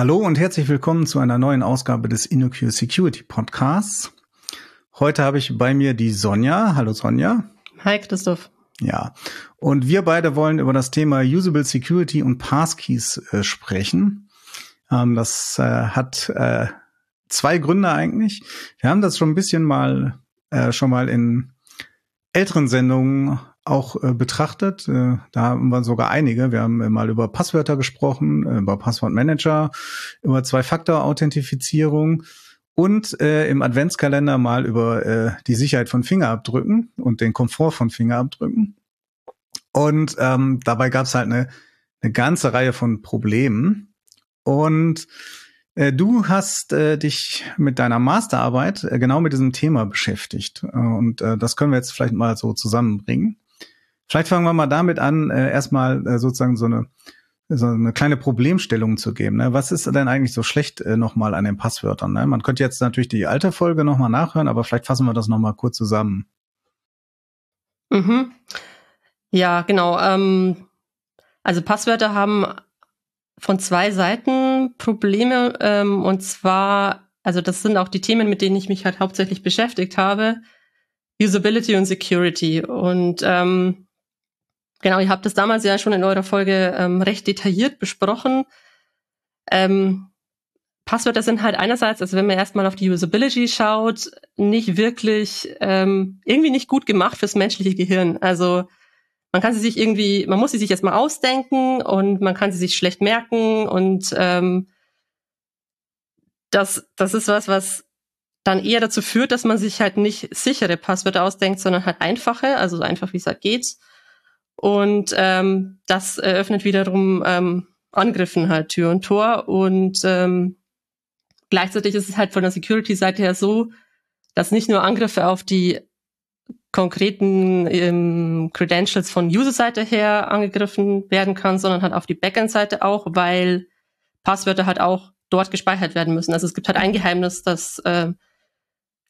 Hallo und herzlich willkommen zu einer neuen Ausgabe des InnoQ Security Podcasts. Heute habe ich bei mir die Sonja. Hallo Sonja. Hi Christoph. Ja, und wir beide wollen über das Thema Usable Security und Passkeys äh, sprechen. Ähm, das äh, hat äh, zwei Gründe eigentlich. Wir haben das schon ein bisschen mal äh, schon mal in älteren Sendungen auch äh, betrachtet. Äh, da haben wir sogar einige. Wir haben äh, mal über Passwörter gesprochen, äh, über Passwortmanager, über Zwei-Faktor-Authentifizierung und äh, im Adventskalender mal über äh, die Sicherheit von Fingerabdrücken und den Komfort von Fingerabdrücken. Und ähm, dabei gab es halt eine, eine ganze Reihe von Problemen. Und äh, du hast äh, dich mit deiner Masterarbeit äh, genau mit diesem Thema beschäftigt. Äh, und äh, das können wir jetzt vielleicht mal so zusammenbringen. Vielleicht fangen wir mal damit an, äh, erstmal äh, sozusagen so eine, so eine kleine Problemstellung zu geben. Ne? Was ist denn eigentlich so schlecht äh, nochmal an den Passwörtern? Ne? Man könnte jetzt natürlich die alte Folge nochmal nachhören, aber vielleicht fassen wir das nochmal kurz zusammen. Mhm. Ja, genau. Ähm, also Passwörter haben von zwei Seiten Probleme. Ähm, und zwar, also das sind auch die Themen, mit denen ich mich halt hauptsächlich beschäftigt habe. Usability und Security. Und ähm, Genau, ihr habt das damals ja schon in eurer Folge ähm, recht detailliert besprochen. Ähm, Passwörter sind halt einerseits, also wenn man erstmal auf die Usability schaut, nicht wirklich, ähm, irgendwie nicht gut gemacht fürs menschliche Gehirn. Also man kann sie sich irgendwie, man muss sie sich erstmal ausdenken und man kann sie sich schlecht merken und ähm, das, das ist was, was dann eher dazu führt, dass man sich halt nicht sichere Passwörter ausdenkt, sondern halt einfache, also so einfach wie es halt geht. Und ähm, das eröffnet wiederum ähm, Angriffen halt Tür und Tor. Und ähm, gleichzeitig ist es halt von der Security-Seite her so, dass nicht nur Angriffe auf die konkreten ähm, Credentials von User-Seite her angegriffen werden kann, sondern halt auf die Backend-Seite auch, weil Passwörter halt auch dort gespeichert werden müssen. Also es gibt halt ein Geheimnis, das, äh,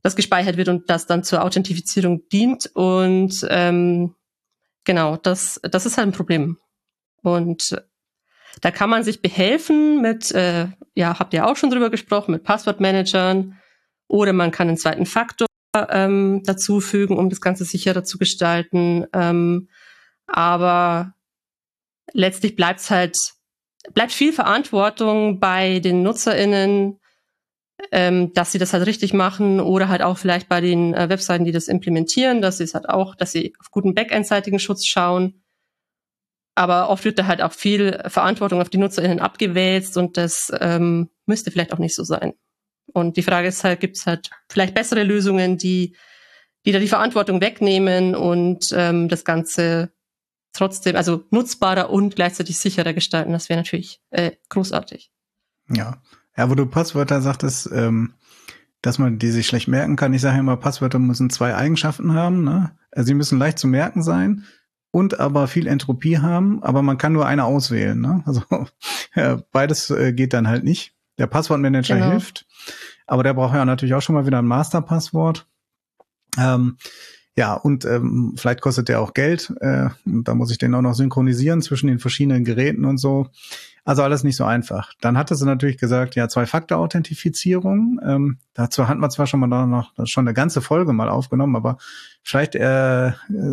das gespeichert wird und das dann zur Authentifizierung dient. Und ähm, Genau, das, das ist halt ein Problem. Und da kann man sich behelfen mit, äh, ja, habt ihr auch schon drüber gesprochen, mit Passwortmanagern oder man kann einen zweiten Faktor ähm, dazufügen, um das Ganze sicherer zu gestalten. Ähm, aber letztlich bleibt es halt, bleibt viel Verantwortung bei den NutzerInnen, ähm, dass sie das halt richtig machen oder halt auch vielleicht bei den äh, Webseiten, die das implementieren, dass sie es halt auch, dass sie auf guten backendseitigen Schutz schauen. Aber oft wird da halt auch viel Verantwortung auf die NutzerInnen abgewälzt und das ähm, müsste vielleicht auch nicht so sein. Und die Frage ist halt, gibt es halt vielleicht bessere Lösungen, die, die da die Verantwortung wegnehmen und ähm, das Ganze trotzdem, also nutzbarer und gleichzeitig sicherer gestalten. Das wäre natürlich äh, großartig. Ja, ja, wo du Passwörter sagtest, ähm, dass man die sich schlecht merken kann. Ich sage immer, Passwörter müssen zwei Eigenschaften haben. Ne? Also sie müssen leicht zu merken sein und aber viel Entropie haben, aber man kann nur eine auswählen. Ne? Also ja, beides äh, geht dann halt nicht. Der Passwortmanager genau. hilft, aber der braucht ja natürlich auch schon mal wieder ein Masterpasswort. Ähm, ja, und ähm, vielleicht kostet der auch Geld. Äh, da muss ich den auch noch synchronisieren zwischen den verschiedenen Geräten und so. Also alles nicht so einfach. Dann hatte sie natürlich gesagt, ja, Zwei-Faktor-Authentifizierung. Ähm, dazu hatten wir zwar schon mal noch schon eine ganze Folge mal aufgenommen, aber vielleicht äh,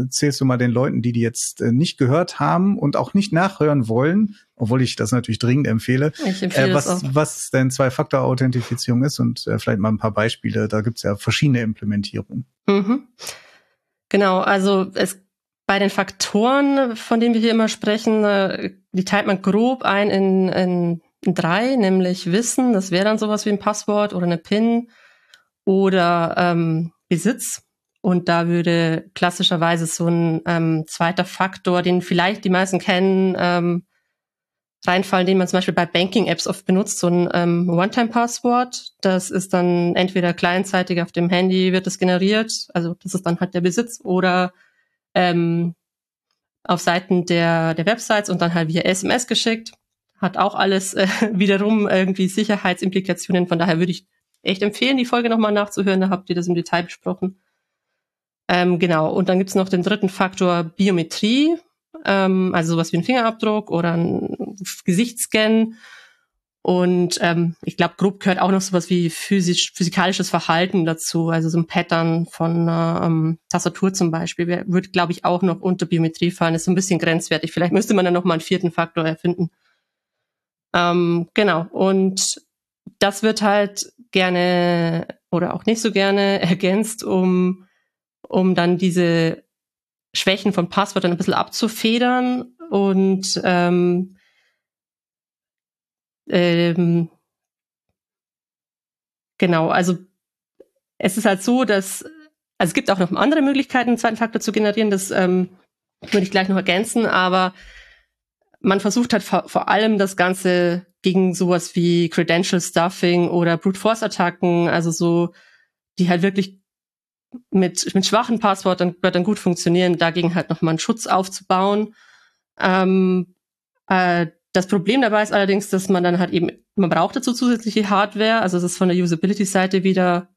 zählst du mal den Leuten, die die jetzt äh, nicht gehört haben und auch nicht nachhören wollen, obwohl ich das natürlich dringend empfehle, empfehle äh, was, was denn Zwei-Faktor-Authentifizierung ist und äh, vielleicht mal ein paar Beispiele. Da gibt's ja verschiedene Implementierungen. Mhm. Genau, also es bei den Faktoren, von denen wir hier immer sprechen, äh, die teilt man grob ein in, in, drei, nämlich Wissen, das wäre dann sowas wie ein Passwort oder eine PIN oder ähm, Besitz. Und da würde klassischerweise so ein ähm, zweiter Faktor, den vielleicht die meisten kennen, ähm, reinfallen, den man zum Beispiel bei Banking-Apps oft benutzt, so ein ähm, One-Time-Passwort. Das ist dann entweder clientseitig auf dem Handy wird es generiert, also das ist dann halt der Besitz, oder ähm, auf Seiten der, der Websites und dann halt via SMS geschickt. Hat auch alles äh, wiederum irgendwie Sicherheitsimplikationen. Von daher würde ich echt empfehlen, die Folge nochmal nachzuhören. Da habt ihr das im Detail besprochen. Ähm, genau. Und dann gibt's noch den dritten Faktor Biometrie, ähm, also sowas wie ein Fingerabdruck oder ein Gesichtsscan. Und ähm, ich glaube, grob gehört auch noch sowas wie physisch, physikalisches Verhalten dazu, also so ein Pattern von einer ähm, Tastatur zum Beispiel, würde, glaube ich, auch noch unter Biometrie fallen. ist so ein bisschen grenzwertig. Vielleicht müsste man dann noch mal einen vierten Faktor erfinden. Ähm, genau. Und das wird halt gerne oder auch nicht so gerne ergänzt, um, um dann diese Schwächen von Passwörtern ein bisschen abzufedern und ähm, ähm, genau, also es ist halt so, dass also es gibt auch noch andere Möglichkeiten, einen zweiten Faktor zu generieren. Das ähm, würde ich gleich noch ergänzen, aber man versucht halt vor, vor allem das Ganze gegen sowas wie Credential Stuffing oder Brute Force Attacken, also so, die halt wirklich mit, mit schwachen Passwörtern, Wörtern gut funktionieren, dagegen halt nochmal einen Schutz aufzubauen. Ähm, äh, das Problem dabei ist allerdings, dass man dann halt eben, man braucht dazu zusätzliche Hardware, also es ist von der Usability-Seite wieder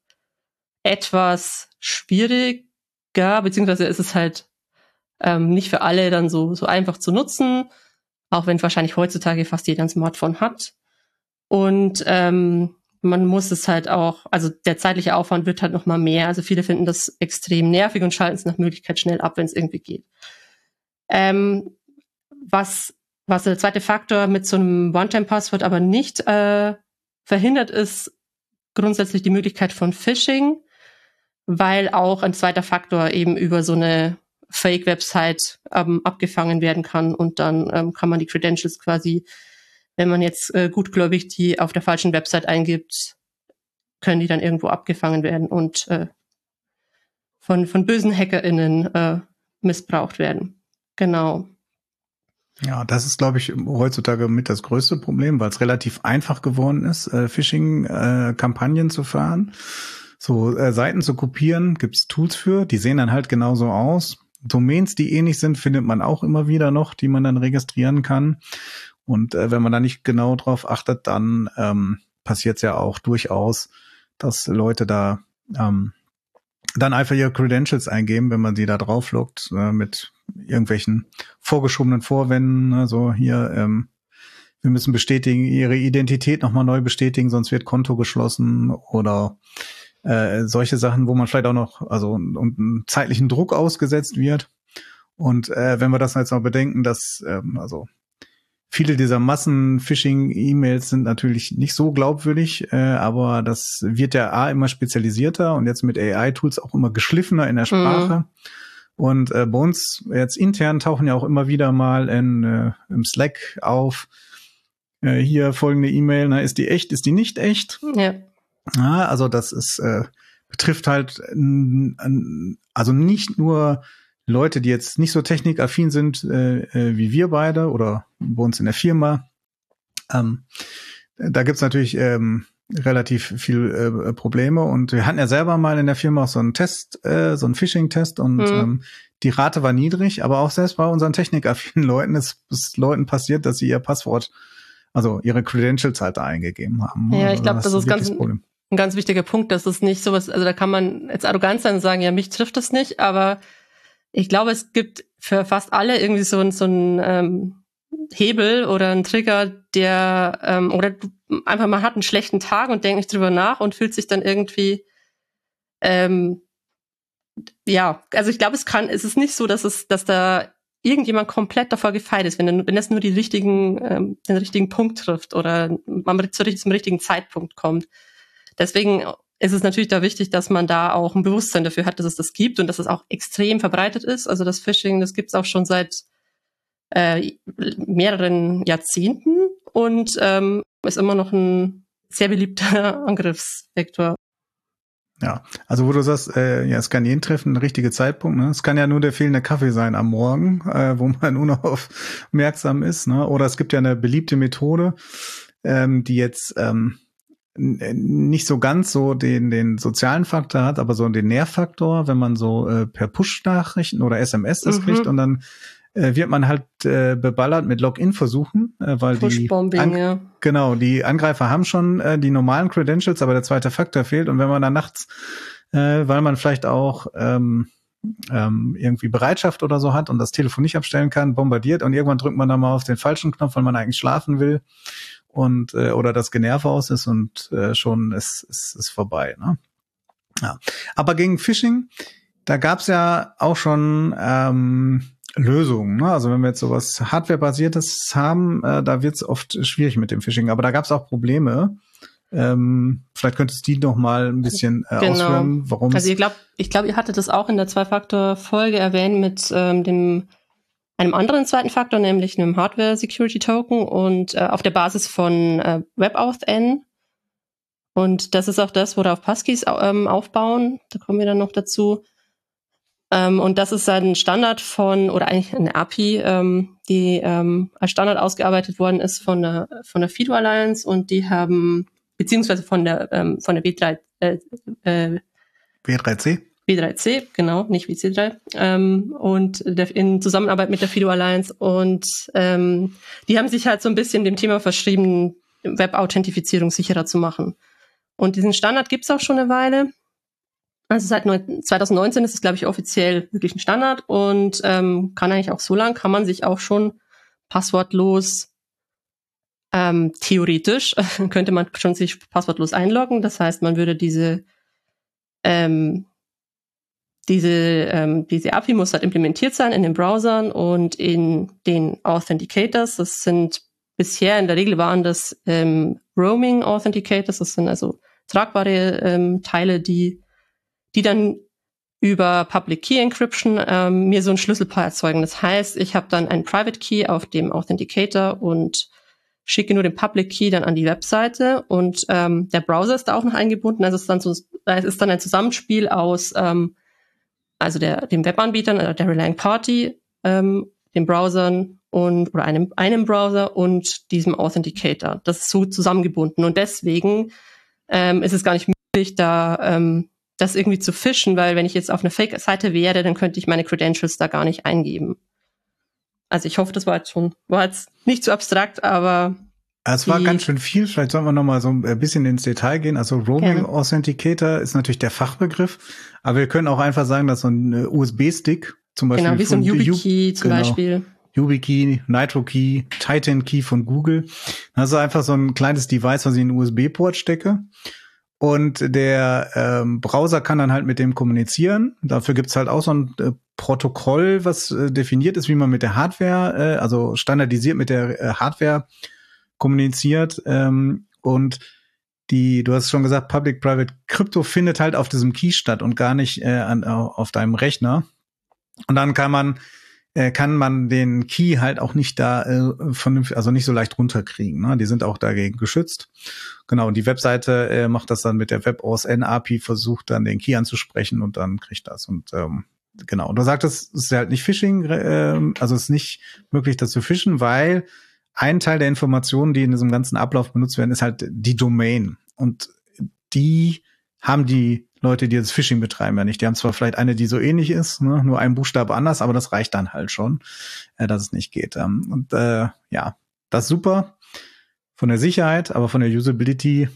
etwas schwieriger, beziehungsweise ist es halt ähm, nicht für alle dann so, so einfach zu nutzen auch wenn wahrscheinlich heutzutage fast jeder ein Smartphone hat. Und ähm, man muss es halt auch, also der zeitliche Aufwand wird halt noch mal mehr. Also viele finden das extrem nervig und schalten es nach Möglichkeit schnell ab, wenn es irgendwie geht. Ähm, was, was der zweite Faktor mit so einem One-Time-Passwort aber nicht äh, verhindert, ist grundsätzlich die Möglichkeit von Phishing, weil auch ein zweiter Faktor eben über so eine Fake-Website ähm, abgefangen werden kann und dann ähm, kann man die Credentials quasi, wenn man jetzt äh, gutgläubig die auf der falschen Website eingibt, können die dann irgendwo abgefangen werden und äh, von, von bösen HackerInnen äh, missbraucht werden. Genau. Ja, das ist, glaube ich, heutzutage mit das größte Problem, weil es relativ einfach geworden ist, äh, Phishing-Kampagnen äh, zu fahren. So äh, Seiten zu kopieren, gibt's Tools für, die sehen dann halt genauso aus. Domains, die ähnlich sind, findet man auch immer wieder noch, die man dann registrieren kann. Und äh, wenn man da nicht genau drauf achtet, dann ähm, passiert es ja auch durchaus, dass Leute da ähm, dann einfach ihre Credentials eingeben, wenn man sie da drauf lockt, äh, mit irgendwelchen vorgeschobenen Vorwänden. Also hier, ähm, wir müssen bestätigen, ihre Identität nochmal neu bestätigen, sonst wird Konto geschlossen oder äh, solche Sachen, wo man vielleicht auch noch, also und zeitlichen Druck ausgesetzt wird. Und äh, wenn wir das jetzt noch bedenken, dass ähm, also viele dieser Massen-Phishing-E-Mails sind natürlich nicht so glaubwürdig, äh, aber das wird ja A immer spezialisierter und jetzt mit AI-Tools auch immer geschliffener in der mhm. Sprache. Mhm. Und äh, bei uns jetzt intern tauchen ja auch immer wieder mal in, äh, im Slack auf, äh, hier folgende E-Mail, na, ist die echt, ist die nicht echt? Ja. Ja, also das ist äh, betrifft halt also nicht nur Leute, die jetzt nicht so technikaffin sind äh, äh, wie wir beide oder bei uns in der Firma. Ähm, da gibt's natürlich ähm, relativ viel äh, Probleme und wir hatten ja selber mal in der Firma auch so einen Test, äh, so einen Phishing-Test und mhm. ähm, die Rate war niedrig, aber auch selbst bei unseren technikaffinen Leuten ist es Leuten passiert, dass sie ihr Passwort, also ihre Credentials halt da eingegeben haben. Ja, ich glaube, also das, das ist ganz, Problem ein ganz wichtiger Punkt, dass es nicht sowas, also da kann man jetzt arrogant sein und sagen, ja, mich trifft das nicht, aber ich glaube, es gibt für fast alle irgendwie so, ein so ein ähm, Hebel oder ein Trigger, der ähm, oder einfach mal hat einen schlechten Tag und denkt nicht drüber nach und fühlt sich dann irgendwie ähm, ja, also ich glaube, es kann, es ist nicht so, dass es, dass da irgendjemand komplett davor gefeit ist, wenn, wenn das nur die richtigen, ähm, den richtigen Punkt trifft oder man zu, zum richtigen Zeitpunkt kommt. Deswegen ist es natürlich da wichtig, dass man da auch ein Bewusstsein dafür hat, dass es das gibt und dass es auch extrem verbreitet ist. Also das Phishing, das gibt es auch schon seit äh, mehreren Jahrzehnten und ähm, ist immer noch ein sehr beliebter Angriffsvektor. Ja, also wo du sagst, äh, ja, es kann jeden treffen, richtiger Zeitpunkt. Ne? Es kann ja nur der fehlende Kaffee sein am Morgen, äh, wo man nur noch aufmerksam ist. Ne? Oder es gibt ja eine beliebte Methode, ähm, die jetzt ähm, nicht so ganz so den, den sozialen Faktor hat, aber so den Nährfaktor, wenn man so äh, per Push-Nachrichten oder SMS das mhm. kriegt und dann äh, wird man halt äh, beballert mit Login-Versuchen, äh, weil die ja. genau die Angreifer haben schon äh, die normalen Credentials, aber der zweite Faktor fehlt und wenn man dann nachts, äh, weil man vielleicht auch ähm, ähm, irgendwie Bereitschaft oder so hat und das Telefon nicht abstellen kann, bombardiert und irgendwann drückt man dann mal auf den falschen Knopf, weil man eigentlich schlafen will und äh, oder das Generv aus ist und äh, schon ist, ist, ist vorbei. Ne? Ja. Aber gegen Phishing, da gab's ja auch schon ähm, Lösungen. Ne? Also wenn wir jetzt sowas Hardware-basiertes haben, äh, da wird's oft schwierig mit dem Phishing. Aber da gab's auch Probleme. Ähm, vielleicht könntest du die noch mal ein bisschen äh, genau. ausführen, warum. Also ich glaube, ich glaube, ihr hattet das auch in der Zwei-Faktor-Folge erwähnt mit ähm, dem einem anderen zweiten Faktor, nämlich einem Hardware Security Token und äh, auf der Basis von äh, WebAuthn. Und das ist auch das, worauf Passkeys ähm, aufbauen. Da kommen wir dann noch dazu. Ähm, und das ist ein Standard von, oder eigentlich eine API, ähm, die ähm, als Standard ausgearbeitet worden ist von der, von der FIDO Alliance und die haben, beziehungsweise von der, ähm, von der B3, äh, äh, B3C? B3C, genau, nicht WC3, ähm, und der, in Zusammenarbeit mit der Fido Alliance. Und ähm, die haben sich halt so ein bisschen dem Thema verschrieben, Web-Authentifizierung sicherer zu machen. Und diesen Standard gibt's auch schon eine Weile. Also seit 2019 ist es, glaube ich, offiziell wirklich ein Standard und ähm, kann eigentlich auch so lang, kann man sich auch schon passwortlos ähm, theoretisch könnte man schon sich passwortlos einloggen. Das heißt, man würde diese ähm, diese, ähm, diese API muss halt implementiert sein in den Browsern und in den Authenticators. Das sind bisher in der Regel waren das ähm, Roaming Authenticators. Das sind also tragbare ähm, Teile, die, die dann über Public Key Encryption ähm, mir so ein Schlüsselpaar erzeugen. Das heißt, ich habe dann einen Private Key auf dem Authenticator und schicke nur den Public Key dann an die Webseite und ähm, der Browser ist da auch noch eingebunden. Also es ist dann, so, es ist dann ein Zusammenspiel aus ähm, also der, dem Webanbietern, äh, der Relying Party, ähm, den Browsern und oder einem, einem Browser und diesem Authenticator. Das ist so zusammengebunden. Und deswegen ähm, ist es gar nicht möglich, da ähm, das irgendwie zu fischen, weil wenn ich jetzt auf einer Fake-Seite wäre, dann könnte ich meine Credentials da gar nicht eingeben. Also ich hoffe, das war jetzt schon, war jetzt nicht zu abstrakt, aber es war ganz schön viel. Vielleicht sollen wir noch mal so ein bisschen ins Detail gehen. Also Roaming. Authenticator ist natürlich der Fachbegriff, aber wir können auch einfach sagen, dass so ein äh, USB-Stick zum Beispiel genau wie so ein YubiKey zum genau, Beispiel YubiKey, NitroKey, Titan Key von Google. Also einfach so ein kleines Device, was ich in den USB-Port stecke. Und der ähm, Browser kann dann halt mit dem kommunizieren. Dafür gibt's halt auch so ein äh, Protokoll, was äh, definiert ist, wie man mit der Hardware, äh, also standardisiert mit der äh, Hardware kommuniziert. Ähm, und die, du hast schon gesagt, Public-Private Crypto findet halt auf diesem Key statt und gar nicht äh, an, auf deinem Rechner. Und dann kann man äh, kann man den Key halt auch nicht da äh, vernünftig, also nicht so leicht runterkriegen. Ne? Die sind auch dagegen geschützt. Genau, und die Webseite äh, macht das dann mit der WebOSN API, versucht dann den Key anzusprechen und dann kriegt das. Und ähm, genau, und du sagtest, es ist halt nicht Phishing, äh, also es ist nicht möglich, das zu fischen, weil ein Teil der Informationen, die in diesem ganzen Ablauf benutzt werden, ist halt die Domain. Und die haben die Leute, die das Phishing betreiben, ja nicht. Die haben zwar vielleicht eine, die so ähnlich ist, ne? nur ein Buchstabe anders, aber das reicht dann halt schon, äh, dass es nicht geht. Ähm, und äh, ja, das ist super von der Sicherheit, aber von der Usability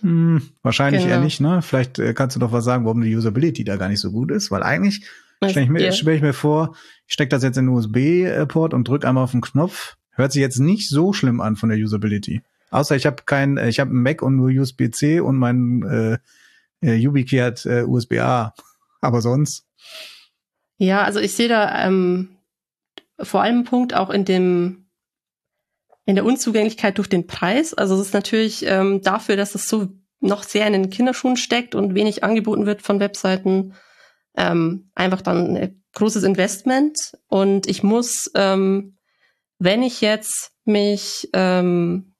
hm, wahrscheinlich genau. eher nicht. Ne? Vielleicht äh, kannst du doch was sagen, warum die Usability da gar nicht so gut ist, weil eigentlich stelle ich, mir, stell ich mir vor, ich stecke das jetzt in den USB-Port und drücke einmal auf den Knopf Hört sich jetzt nicht so schlimm an von der Usability. Außer ich habe kein, äh, ich habe einen Mac und nur USB-C und mein äh, äh, YubiKey hat äh, USB-A. Aber sonst. Ja, also ich sehe da ähm, vor allem einen Punkt auch in dem in der Unzugänglichkeit durch den Preis. Also es ist natürlich ähm, dafür, dass es so noch sehr in den Kinderschuhen steckt und wenig angeboten wird von Webseiten, ähm, einfach dann ein großes Investment. Und ich muss ähm, wenn ich jetzt mich, ähm,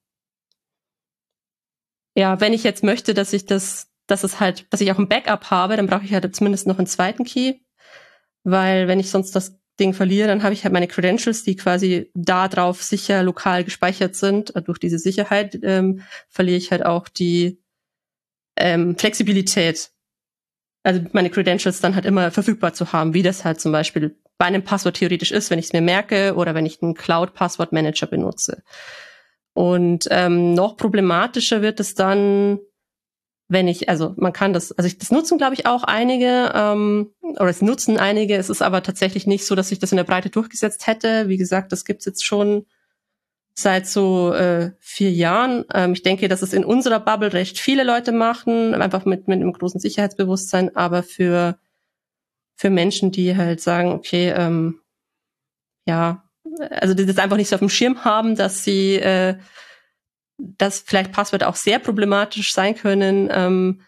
ja, wenn ich jetzt möchte, dass ich das, dass es halt, dass ich auch ein Backup habe, dann brauche ich halt zumindest noch einen zweiten Key, weil wenn ich sonst das Ding verliere, dann habe ich halt meine Credentials, die quasi da drauf sicher lokal gespeichert sind. Durch diese Sicherheit ähm, verliere ich halt auch die ähm, Flexibilität, also meine Credentials dann halt immer verfügbar zu haben, wie das halt zum Beispiel bei einem Passwort theoretisch ist, wenn ich es mir merke oder wenn ich einen Cloud-Passwort-Manager benutze. Und ähm, noch problematischer wird es dann, wenn ich, also man kann das, also ich, das nutzen glaube ich auch einige, ähm, oder es nutzen einige, es ist aber tatsächlich nicht so, dass sich das in der Breite durchgesetzt hätte. Wie gesagt, das gibt's jetzt schon seit so äh, vier Jahren. Ähm, ich denke, dass es in unserer Bubble recht viele Leute machen, einfach mit, mit einem großen Sicherheitsbewusstsein, aber für, für Menschen, die halt sagen, okay, ähm, ja, also die das einfach nicht so auf dem Schirm haben, dass sie, äh, dass vielleicht Passwörter auch sehr problematisch sein können, ähm,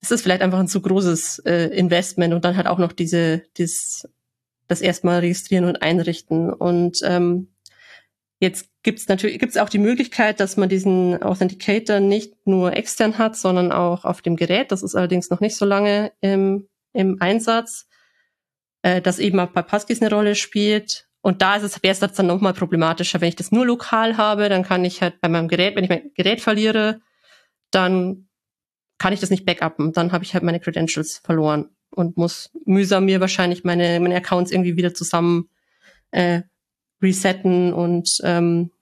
ist es vielleicht einfach ein zu großes äh, Investment und dann halt auch noch diese, dieses, das erstmal registrieren und einrichten. Und ähm, Jetzt gibt es natürlich gibt's auch die Möglichkeit, dass man diesen Authenticator nicht nur extern hat, sondern auch auf dem Gerät. Das ist allerdings noch nicht so lange im, im Einsatz, äh, das eben auch bei Passkeys eine Rolle spielt. Und da ist es, wäre es dann nochmal problematischer. Wenn ich das nur lokal habe, dann kann ich halt bei meinem Gerät, wenn ich mein Gerät verliere, dann kann ich das nicht backuppen. Dann habe ich halt meine Credentials verloren und muss mühsam mir wahrscheinlich meine, meine Accounts irgendwie wieder zusammen äh, resetten und ähm,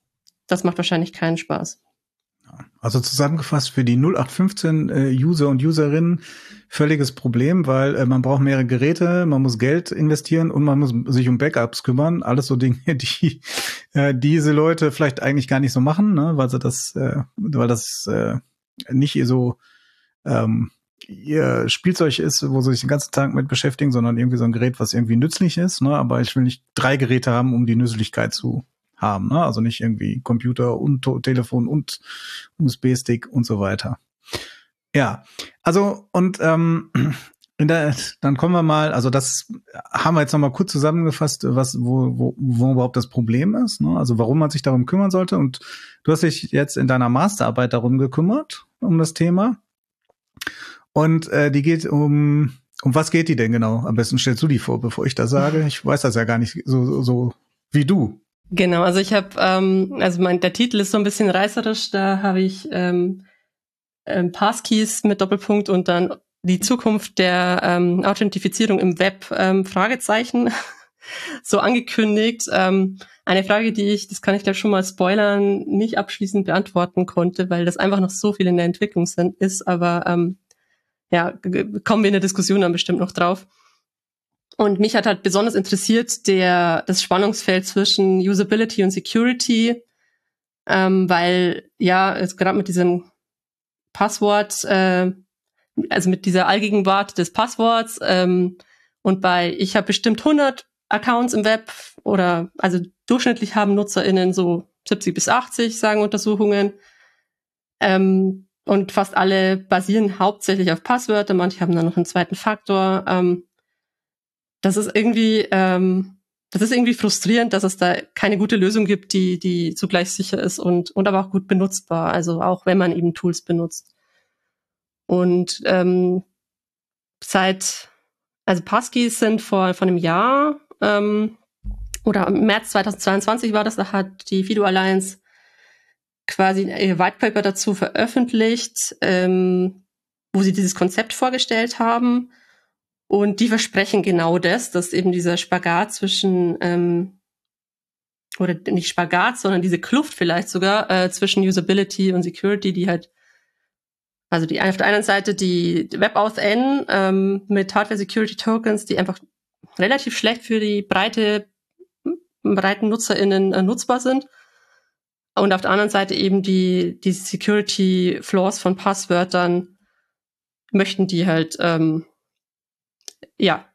das macht wahrscheinlich keinen Spaß. Also zusammengefasst für die 0815 äh, User und Userinnen völliges Problem, weil äh, man braucht mehrere Geräte, man muss Geld investieren und man muss sich um Backups kümmern. Alles so Dinge, die äh, diese Leute vielleicht eigentlich gar nicht so machen, ne? weil sie das, äh, weil das äh, nicht so ähm, ihr Spielzeug ist, wo sie sich den ganzen Tag mit beschäftigen, sondern irgendwie so ein Gerät, was irgendwie nützlich ist. Ne? Aber ich will nicht drei Geräte haben, um die Nützlichkeit zu haben. Ne? Also nicht irgendwie Computer und Telefon und USB-Stick und so weiter. Ja, also und ähm, in der, dann kommen wir mal, also das haben wir jetzt nochmal kurz zusammengefasst, was, wo, wo, wo überhaupt das Problem ist, ne? also warum man sich darum kümmern sollte. Und du hast dich jetzt in deiner Masterarbeit darum gekümmert, um das Thema. Und äh, die geht um, um was geht die denn genau? Am besten stellst du die vor, bevor ich das sage. Ich weiß das ja gar nicht so, so, so wie du. Genau, also ich habe, ähm, also mein, der Titel ist so ein bisschen reißerisch, da habe ich ähm, ähm, Passkeys mit Doppelpunkt und dann die Zukunft der ähm, Authentifizierung im Web ähm, Fragezeichen so angekündigt. Ähm, eine Frage, die ich, das kann ich gleich schon mal spoilern, nicht abschließend beantworten konnte, weil das einfach noch so viel in der Entwicklung sind, ist, aber ähm, ja, kommen wir in der Diskussion dann bestimmt noch drauf. Und mich hat halt besonders interessiert der, das Spannungsfeld zwischen Usability und Security, ähm, weil ja, gerade mit diesem Passwort, äh, also mit dieser Allgegenwart des Passworts ähm, und bei, ich habe bestimmt 100 Accounts im Web oder also durchschnittlich haben NutzerInnen so 70 bis 80, sagen Untersuchungen. Ähm, und fast alle basieren hauptsächlich auf Passwörter, manche haben dann noch einen zweiten Faktor. Ähm, das ist irgendwie, ähm, das ist irgendwie frustrierend, dass es da keine gute Lösung gibt, die, die zugleich sicher ist und, und aber auch gut benutzbar. Also auch wenn man eben Tools benutzt. Und ähm, seit, also Passkeys sind vor, vor einem Jahr ähm, oder im März 2022 war das, da hat die Fido Alliance quasi ihr White Paper dazu veröffentlicht, ähm, wo sie dieses Konzept vorgestellt haben. Und die versprechen genau das, dass eben dieser Spagat zwischen, ähm, oder nicht Spagat, sondern diese Kluft vielleicht sogar äh, zwischen Usability und Security, die halt, also die auf der einen Seite die WebAuthn ähm, mit Hardware Security Tokens, die einfach relativ schlecht für die breite, breiten NutzerInnen äh, nutzbar sind. Und auf der anderen Seite eben die, die Security Flaws von Passwörtern möchten die halt, ähm, ja,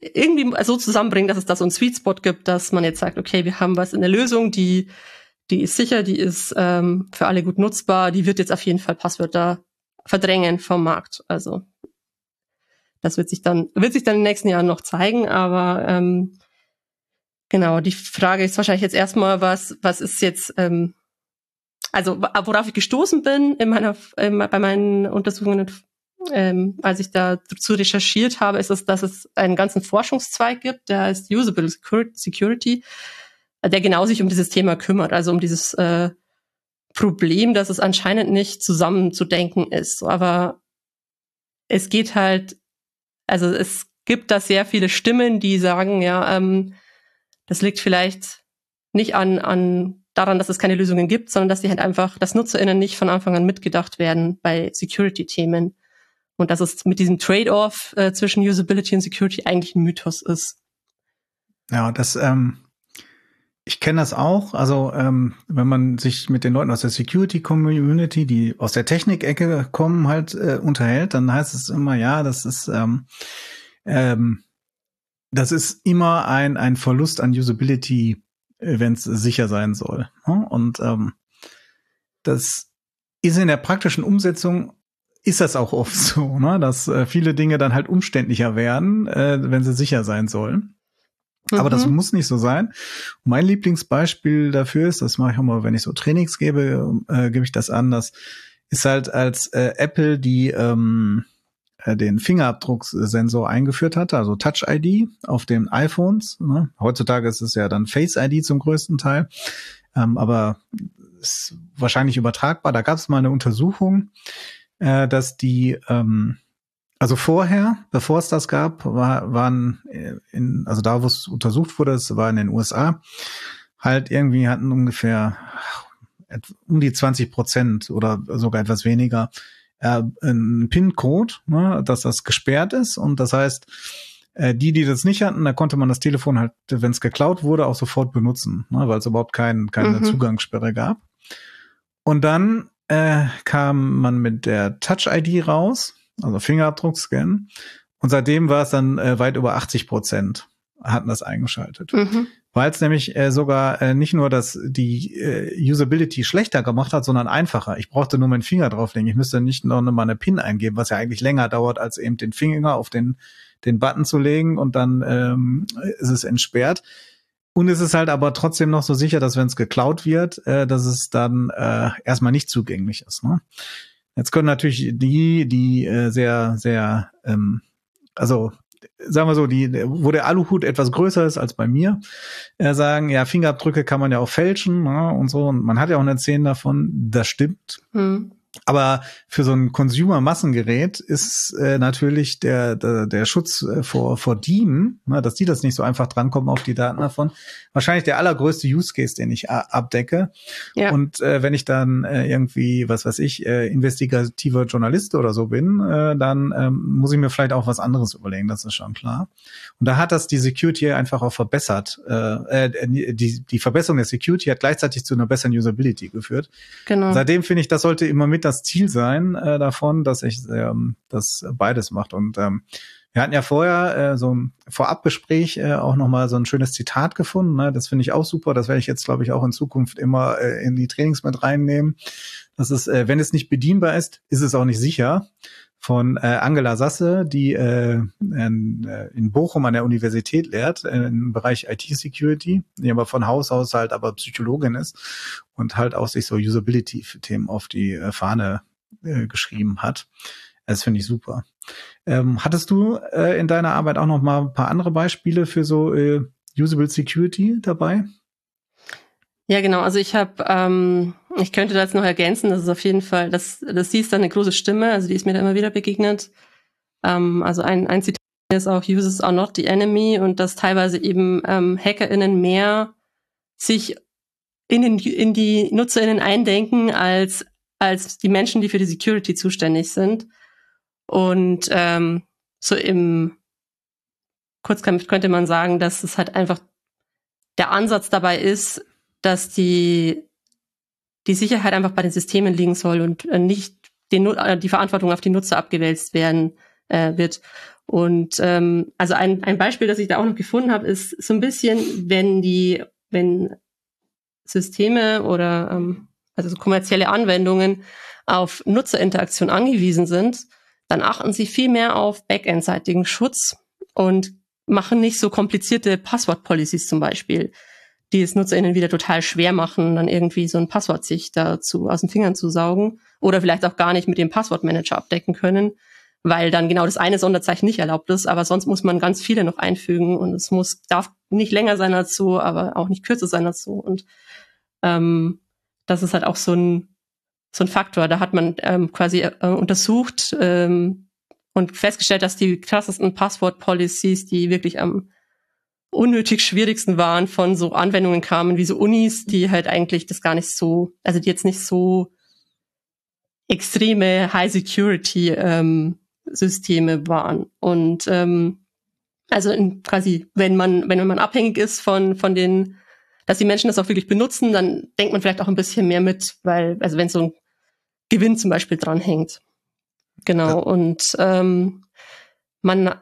irgendwie so zusammenbringen, dass es da so einen Sweet Spot gibt, dass man jetzt sagt, okay, wir haben was in der Lösung, die, die ist sicher, die ist ähm, für alle gut nutzbar, die wird jetzt auf jeden Fall Passwörter verdrängen vom Markt. Also das wird sich dann, wird sich dann in den nächsten Jahren noch zeigen, aber ähm, Genau, die Frage ist wahrscheinlich jetzt erstmal, was, was ist jetzt, ähm, also worauf ich gestoßen bin in meiner, in, bei meinen Untersuchungen, ähm, als ich dazu recherchiert habe, ist es, dass es einen ganzen Forschungszweig gibt, der heißt Usable Security, der genau sich um dieses Thema kümmert, also um dieses äh, Problem, dass es anscheinend nicht zusammenzudenken ist. Aber es geht halt, also es gibt da sehr viele Stimmen, die sagen, ja, ähm, das liegt vielleicht nicht an, an daran, dass es keine Lösungen gibt, sondern dass die halt einfach, dass NutzerInnen nicht von Anfang an mitgedacht werden bei Security-Themen. Und dass es mit diesem Trade-off äh, zwischen Usability und Security eigentlich ein Mythos ist. Ja, das, ähm, ich kenne das auch. Also ähm, wenn man sich mit den Leuten aus der Security Community, die aus der Technik-Ecke kommen, halt äh, unterhält, dann heißt es immer, ja, das ist ähm, ähm, das ist immer ein ein Verlust an Usability, äh, wenn es sicher sein soll. Ne? Und ähm, das ist in der praktischen Umsetzung ist das auch oft so, ne? dass äh, viele Dinge dann halt umständlicher werden, äh, wenn sie sicher sein sollen. Aber das mhm. muss nicht so sein. mein Lieblingsbeispiel dafür ist, das mache ich auch mal, wenn ich so Trainings gebe, äh, gebe ich das an, das ist halt als äh, Apple die ähm, äh, den Fingerabdrucksensor eingeführt hatte, also Touch ID auf den iPhones. Ne? Heutzutage ist es ja dann Face ID zum größten Teil, ähm, aber ist wahrscheinlich übertragbar. Da gab es mal eine Untersuchung, äh, dass die ähm, also vorher, bevor es das gab, war, waren in, also da, wo es untersucht wurde, es war in den USA, halt irgendwie hatten ungefähr um die 20 Prozent oder sogar etwas weniger äh, einen PIN-Code, ne, dass das gesperrt ist. Und das heißt, äh, die, die das nicht hatten, da konnte man das Telefon halt, wenn es geklaut wurde, auch sofort benutzen, ne, weil es überhaupt kein, keine mhm. Zugangssperre gab. Und dann äh, kam man mit der Touch-ID raus also Fingerabdruckscan. Und seitdem war es dann äh, weit über 80 Prozent hatten das eingeschaltet. Mhm. Weil es nämlich äh, sogar äh, nicht nur dass die äh, Usability schlechter gemacht hat, sondern einfacher. Ich brauchte nur meinen Finger drauflegen. Ich müsste nicht noch mal eine PIN eingeben, was ja eigentlich länger dauert, als eben den Finger auf den, den Button zu legen und dann ähm, ist es entsperrt. Und es ist halt aber trotzdem noch so sicher, dass wenn es geklaut wird, äh, dass es dann äh, erstmal nicht zugänglich ist. Ne? Jetzt können natürlich die, die äh, sehr, sehr, ähm, also sagen wir so, die, wo der Aluhut etwas größer ist als bei mir, äh, sagen, ja, Fingerabdrücke kann man ja auch fälschen ne, und so. Und man hat ja auch eine Szene davon, das stimmt. Hm. Aber für so ein Consumer-Massengerät ist äh, natürlich der, der, der Schutz äh, vor, vor Dieben, ne, dass die das nicht so einfach drankommen auf die Daten davon, wahrscheinlich der allergrößte Use Case, den ich abdecke. Ja. Und äh, wenn ich dann äh, irgendwie, was weiß ich, äh, investigativer Journalist oder so bin, äh, dann ähm, muss ich mir vielleicht auch was anderes überlegen, das ist schon klar. Und da hat das die Security einfach auch verbessert. Äh, äh, die, die Verbesserung der Security hat gleichzeitig zu einer besseren Usability geführt. Genau. Seitdem finde ich, das sollte immer mit das Ziel sein äh, davon, dass ich ähm, das beides macht. Und ähm, wir hatten ja vorher äh, so ein Vorabgespräch äh, auch nochmal so ein schönes Zitat gefunden. Ne? Das finde ich auch super. Das werde ich jetzt, glaube ich, auch in Zukunft immer äh, in die Trainings mit reinnehmen. Das ist, äh, wenn es nicht bedienbar ist, ist es auch nicht sicher. Von äh, Angela Sasse, die äh, in, äh, in Bochum an der Universität lehrt, äh, im Bereich IT-Security, die aber von Haus aus halt aber Psychologin ist und halt auch sich so Usability-Themen auf die äh, Fahne äh, geschrieben hat. Das finde ich super. Ähm, hattest du äh, in deiner Arbeit auch noch mal ein paar andere Beispiele für so äh, Usable Security dabei? Ja, genau. Also ich habe, ähm, ich könnte das noch ergänzen, das ist auf jeden Fall, das, das sie ist dann eine große Stimme, also die ist mir da immer wieder begegnet. Ähm, also ein, ein Zitat ist auch, Users are not the enemy und dass teilweise eben ähm, HackerInnen mehr sich in, den, in die NutzerInnen eindenken als, als die Menschen, die für die Security zuständig sind. Und ähm, so im Kurzkampf könnte man sagen, dass es halt einfach der Ansatz dabei ist, dass die, die Sicherheit einfach bei den Systemen liegen soll und äh, nicht den, äh, die Verantwortung auf die Nutzer abgewälzt werden äh, wird. Und ähm, also ein, ein Beispiel, das ich da auch noch gefunden habe, ist so ein bisschen, wenn die, wenn Systeme oder ähm, also so kommerzielle Anwendungen auf Nutzerinteraktion angewiesen sind, dann achten sie viel mehr auf backend-seitigen Schutz und machen nicht so komplizierte Passwort-Policies zum Beispiel, die es NutzerInnen wieder total schwer machen, dann irgendwie so ein Passwort sich dazu aus den Fingern zu saugen oder vielleicht auch gar nicht mit dem Passwortmanager abdecken können, weil dann genau das eine Sonderzeichen nicht erlaubt ist, aber sonst muss man ganz viele noch einfügen und es muss, darf nicht länger sein als so, aber auch nicht kürzer sein als so und ähm, das ist halt auch so ein so ein Faktor. Da hat man ähm, quasi äh, untersucht ähm, und festgestellt, dass die krassesten Passwort-Policies, die wirklich am unnötig schwierigsten waren, von so Anwendungen kamen wie so Unis, die halt eigentlich das gar nicht so, also die jetzt nicht so extreme High-Security ähm, Systeme waren. Und ähm, also in, quasi, wenn man, wenn man abhängig ist von, von den dass die Menschen das auch wirklich benutzen, dann denkt man vielleicht auch ein bisschen mehr mit, weil, also wenn so ein Gewinn zum Beispiel dranhängt. Genau. Ja. Und ähm, man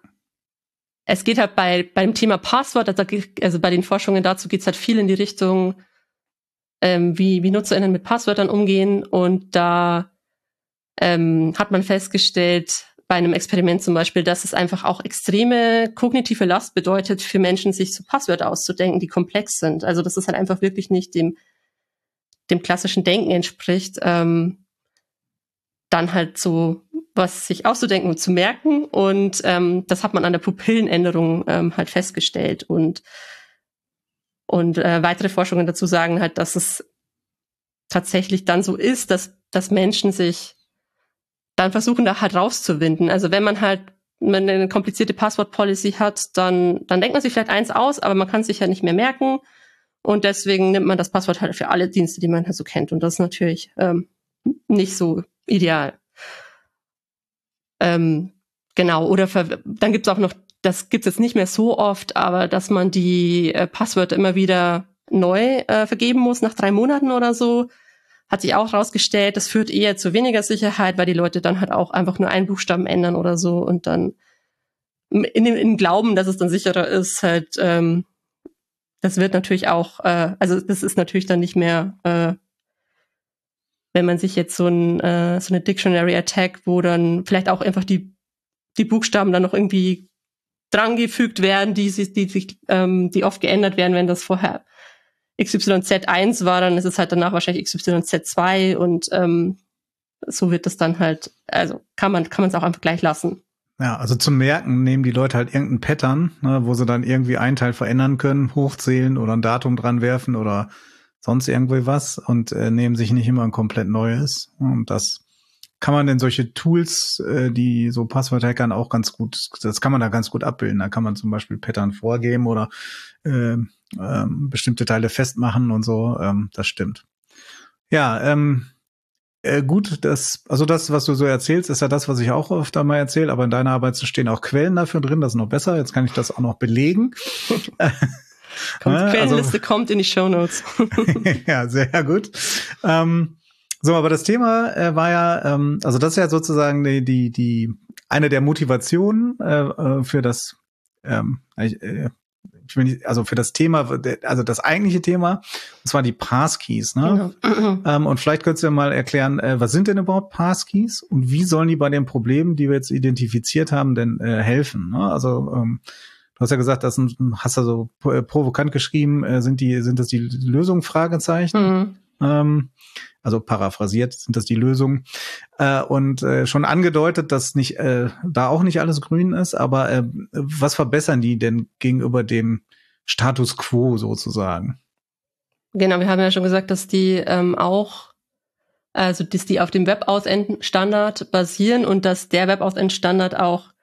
es geht halt bei beim Thema Passwort, also, also bei den Forschungen dazu geht es halt viel in die Richtung, ähm, wie, wie NutzerInnen mit Passwörtern umgehen. Und da ähm, hat man festgestellt, bei einem Experiment zum Beispiel, dass es einfach auch extreme kognitive Last bedeutet, für Menschen sich so Passwörter auszudenken, die komplex sind. Also dass es halt einfach wirklich nicht dem, dem klassischen Denken entspricht, ähm, dann halt so was sich auszudenken und zu merken. Und ähm, das hat man an der Pupillenänderung ähm, halt festgestellt. Und, und äh, weitere Forschungen dazu sagen halt, dass es tatsächlich dann so ist, dass, dass Menschen sich dann versuchen, da halt rauszuwinden. Also wenn man halt wenn eine komplizierte Passwort-Policy hat, dann, dann denkt man sich vielleicht eins aus, aber man kann sich ja nicht mehr merken. Und deswegen nimmt man das Passwort halt für alle Dienste, die man halt so kennt. Und das ist natürlich ähm, nicht so ideal. Ähm, genau, oder dann gibt's auch noch, das gibt's jetzt nicht mehr so oft, aber dass man die äh, Passwörter immer wieder neu äh, vergeben muss nach drei Monaten oder so hat sich auch rausgestellt, das führt eher zu weniger Sicherheit, weil die Leute dann halt auch einfach nur einen Buchstaben ändern oder so und dann in dem in Glauben, dass es dann sicherer ist, halt, ähm, das wird natürlich auch, äh, also das ist natürlich dann nicht mehr, äh, wenn man sich jetzt so ein äh, so eine Dictionary Attack, wo dann vielleicht auch einfach die die Buchstaben dann noch irgendwie drangefügt werden, die sich, die sich, ähm, die oft geändert werden, wenn das vorher XYZ1 war, dann ist es halt danach wahrscheinlich XYZ2 und ähm, so wird das dann halt, also kann man kann man es auch einfach gleich lassen. Ja, also zum Merken nehmen die Leute halt irgendein Pattern, ne, wo sie dann irgendwie einen Teil verändern können, hochzählen oder ein Datum dran werfen oder sonst irgendwie was und äh, nehmen sich nicht immer ein komplett neues. Und das kann man denn solche Tools, äh, die so Passwort-Hackern auch ganz gut, das kann man da ganz gut abbilden. Da kann man zum Beispiel Pattern vorgeben oder äh, ähm, bestimmte Teile festmachen und so. Ähm, das stimmt. Ja, ähm, äh, gut, das, also das, was du so erzählst, ist ja das, was ich auch oft einmal erzähle, aber in deiner Arbeit stehen auch Quellen dafür drin, das ist noch besser. Jetzt kann ich das auch noch belegen. kommt, ja, Quellenliste also, kommt in die Show Notes. ja, sehr gut. Ähm, so, aber das Thema äh, war ja, ähm, also das ist ja sozusagen die, die, die eine der Motivationen äh, äh für das ähm, äh, ich will nicht, also für das Thema, also das eigentliche Thema, und zwar die Passkeys. Ne? Genau. ähm, und vielleicht könntest du ja mal erklären, äh, was sind denn überhaupt Passkeys und wie sollen die bei den Problemen, die wir jetzt identifiziert haben, denn äh, helfen? Ne? Also ähm, du hast ja gesagt, das hast du so provokant geschrieben, äh, sind die, sind das die Lösungen? Fragezeichen. Mhm. Ähm, also paraphrasiert sind das die Lösungen. Äh, und äh, schon angedeutet, dass nicht äh, da auch nicht alles grün ist, aber äh, was verbessern die denn gegenüber dem Status quo sozusagen? Genau, wir haben ja schon gesagt, dass die ähm, auch, also dass die auf dem Web-Ausend-Standard basieren und dass der Web-Ausend-Standard auch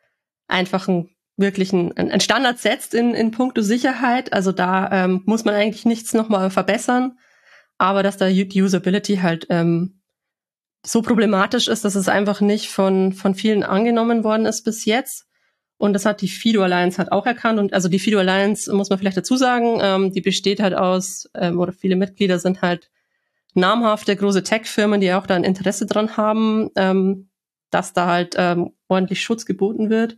einfach ein wirklichen ein Standard setzt in, in puncto Sicherheit. Also da ähm, muss man eigentlich nichts nochmal verbessern aber dass da die Usability halt ähm, so problematisch ist, dass es einfach nicht von, von vielen angenommen worden ist bis jetzt. Und das hat die Fido Alliance halt auch erkannt. Und also die Fido Alliance muss man vielleicht dazu sagen, ähm, die besteht halt aus, ähm, oder viele Mitglieder sind halt namhafte große Tech-Firmen, die auch da ein Interesse dran haben, ähm, dass da halt ähm, ordentlich Schutz geboten wird.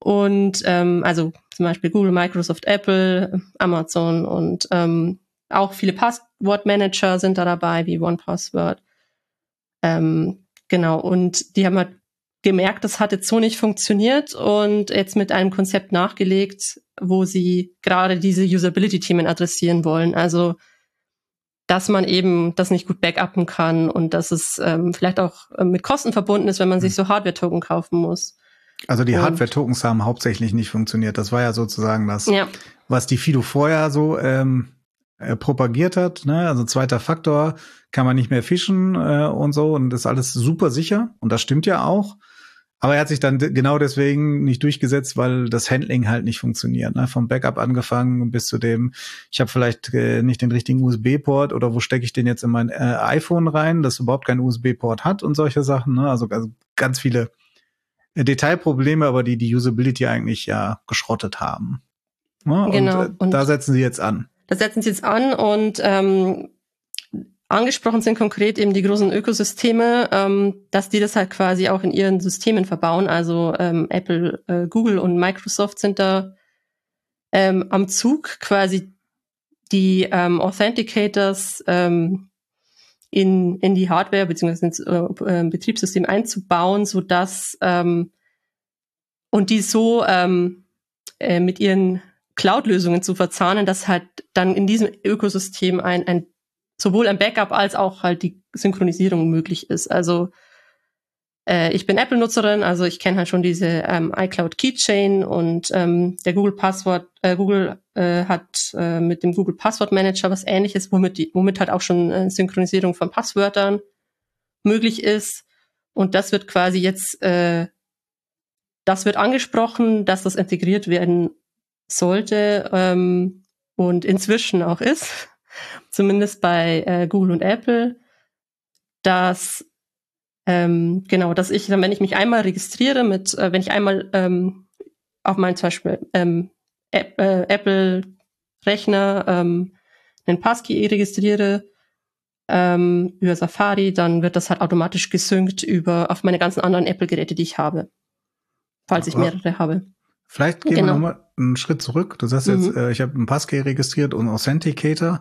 Und ähm, also zum Beispiel Google, Microsoft, Apple, Amazon und ähm, auch viele Passwortmanager sind da dabei, wie OnePassword. Ähm, genau, und die haben halt gemerkt, das hat jetzt so nicht funktioniert und jetzt mit einem Konzept nachgelegt, wo sie gerade diese Usability-Themen adressieren wollen. Also, dass man eben das nicht gut backuppen kann und dass es ähm, vielleicht auch äh, mit Kosten verbunden ist, wenn man sich hm. so Hardware-Token kaufen muss. Also die Hardware-Tokens haben hauptsächlich nicht funktioniert. Das war ja sozusagen das, ja. was die Fido vorher so ähm, äh, propagiert hat. Ne? Also zweiter Faktor kann man nicht mehr fischen äh, und so und das ist alles super sicher und das stimmt ja auch. Aber er hat sich dann genau deswegen nicht durchgesetzt, weil das Handling halt nicht funktioniert. Ne? Vom Backup angefangen bis zu dem, ich habe vielleicht äh, nicht den richtigen USB-Port oder wo stecke ich den jetzt in mein äh, iPhone rein, das überhaupt keinen USB-Port hat und solche Sachen. Ne? Also, also ganz viele Detailprobleme, aber die die Usability eigentlich ja geschrottet haben. Ne? Genau. Und, äh, und da setzen sie jetzt an. da setzen sie jetzt an und ähm, angesprochen sind konkret eben die großen Ökosysteme, ähm, dass die das halt quasi auch in ihren Systemen verbauen. Also ähm, Apple, äh, Google und Microsoft sind da ähm, am Zug, quasi die ähm, Authenticators ähm, in, in die Hardware bzw. ins äh, äh, Betriebssystem einzubauen, so dass ähm, und die so ähm, äh, mit ihren Cloud-Lösungen zu verzahnen, dass halt dann in diesem Ökosystem ein, ein sowohl ein Backup als auch halt die Synchronisierung möglich ist. Also äh, ich bin Apple-Nutzerin, also ich kenne halt schon diese ähm, iCloud Keychain und ähm, der Google Passwort, äh, Google äh, hat äh, mit dem Google Passwort Manager was ähnliches, womit, die, womit halt auch schon äh, Synchronisierung von Passwörtern möglich ist. Und das wird quasi jetzt, äh, das wird angesprochen, dass das integriert werden sollte ähm, und inzwischen auch ist zumindest bei äh, Google und Apple, dass ähm, genau, dass ich dann, wenn ich mich einmal registriere mit, äh, wenn ich einmal ähm, auf meinen zum Beispiel ähm, App, äh, Apple Rechner ähm, einen Passkey registriere ähm, über Safari, dann wird das halt automatisch gesynkt über auf meine ganzen anderen Apple-Geräte, die ich habe, falls ich mehrere habe. Vielleicht gehen genau. wir nochmal einen Schritt zurück. Du sagst mhm. jetzt, äh, ich habe einen Passkey registriert und Authenticator.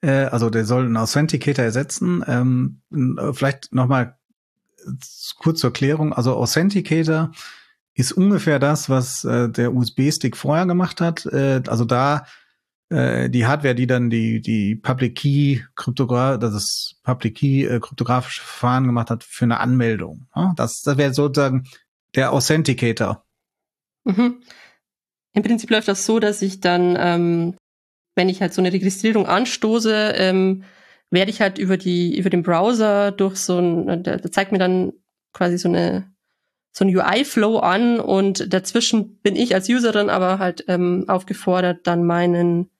Äh, also der soll einen Authenticator ersetzen. Ähm, äh, vielleicht nochmal kurz zur Erklärung. Also Authenticator ist ungefähr das, was äh, der USB-Stick vorher gemacht hat. Äh, also da äh, die Hardware, die dann die die Public Key Kryptograph, das ist Public Key äh, kryptografische Verfahren gemacht hat für eine Anmeldung. Ja? Das, das wäre sozusagen der Authenticator. Mhm. Im Prinzip läuft das so, dass ich dann ähm, wenn ich halt so eine Registrierung anstoße, ähm, werde ich halt über die über den Browser durch so ein, der, der zeigt mir dann quasi so eine so ein UI-Flow an und dazwischen bin ich als Userin aber halt ähm, aufgefordert, dann meinen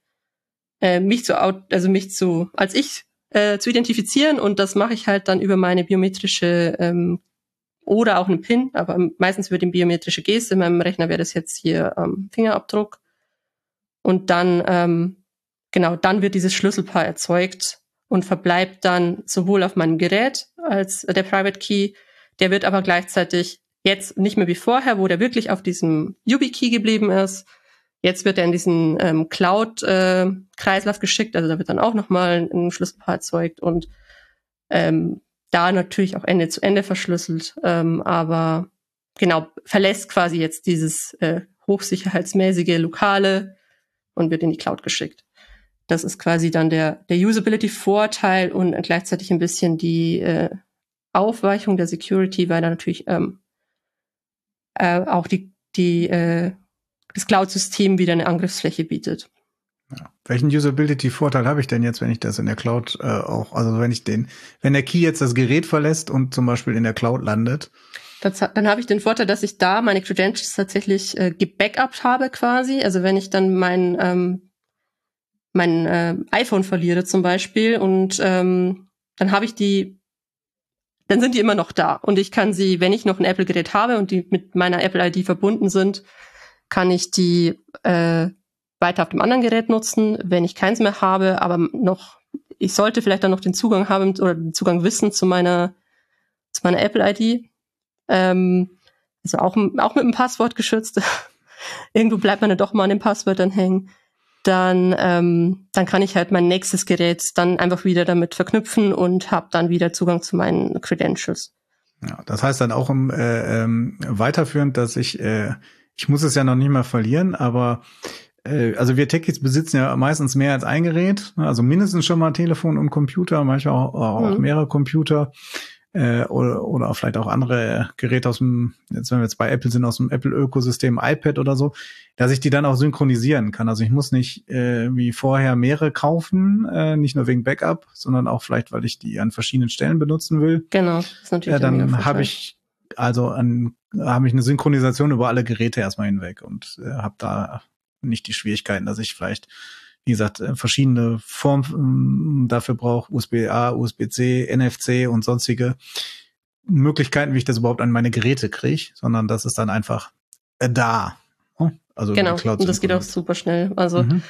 äh, mich zu also mich zu als ich äh, zu identifizieren und das mache ich halt dann über meine biometrische ähm, oder auch einen PIN, aber meistens über die biometrische Geste. In meinem Rechner wäre das jetzt hier ähm, Fingerabdruck. Und dann ähm, genau, dann wird dieses Schlüsselpaar erzeugt und verbleibt dann sowohl auf meinem Gerät als der Private Key, der wird aber gleichzeitig jetzt nicht mehr wie vorher, wo der wirklich auf diesem YubiKey geblieben ist. Jetzt wird er in diesen ähm, Cloud-Kreislauf äh, geschickt, also da wird dann auch nochmal ein Schlüsselpaar erzeugt und ähm, da natürlich auch Ende zu Ende verschlüsselt, ähm, aber genau, verlässt quasi jetzt dieses äh, hochsicherheitsmäßige Lokale und wird in die Cloud geschickt. Das ist quasi dann der, der Usability-Vorteil und gleichzeitig ein bisschen die äh, Aufweichung der Security, weil da natürlich ähm, äh, auch die, die, äh, das Cloud-System wieder eine Angriffsfläche bietet. Ja. Welchen Usability-Vorteil habe ich denn jetzt, wenn ich das in der Cloud äh, auch, also wenn ich den, wenn der Key jetzt das Gerät verlässt und zum Beispiel in der Cloud landet? Das, dann habe ich den Vorteil, dass ich da meine Credentials tatsächlich äh, gebackupt habe quasi. Also wenn ich dann mein ähm, mein äh, iPhone verliere zum Beispiel und ähm, dann habe ich die, dann sind die immer noch da und ich kann sie, wenn ich noch ein Apple-Gerät habe und die mit meiner Apple-ID verbunden sind, kann ich die äh, weiter auf dem anderen Gerät nutzen, wenn ich keins mehr habe, aber noch, ich sollte vielleicht dann noch den Zugang haben oder den Zugang wissen zu meiner, zu meiner Apple-ID. Ähm, also auch, auch mit einem Passwort geschützt. Irgendwo bleibt man ja doch mal an den Passwörtern hängen dann, ähm, dann kann ich halt mein nächstes Gerät dann einfach wieder damit verknüpfen und habe dann wieder Zugang zu meinen Credentials. Ja, das heißt dann auch im, äh, ähm, weiterführend, dass ich, äh, ich muss es ja noch nicht mal verlieren, aber äh, also wir Techies besitzen ja meistens mehr als ein Gerät, ne? also mindestens schon mal Telefon und Computer, manchmal auch, auch mhm. mehrere Computer äh, oder, oder vielleicht auch andere Geräte aus dem, jetzt wenn wir jetzt bei Apple sind, aus dem Apple-Ökosystem, iPad oder so, dass ich die dann auch synchronisieren kann. Also ich muss nicht äh, wie vorher mehrere kaufen, äh, nicht nur wegen Backup, sondern auch vielleicht, weil ich die an verschiedenen Stellen benutzen will. Genau, das ist natürlich. Ja, dann habe ich also an habe ich eine Synchronisation über alle Geräte erstmal hinweg und äh, habe da nicht die Schwierigkeiten, dass ich vielleicht wie gesagt, äh, verschiedene Formen ähm, dafür brauche, USB-A, USB-C, NFC und sonstige Möglichkeiten, wie ich das überhaupt an meine Geräte kriege, sondern das ist dann einfach äh, da. Also genau, und das geht auch super schnell. Also mhm.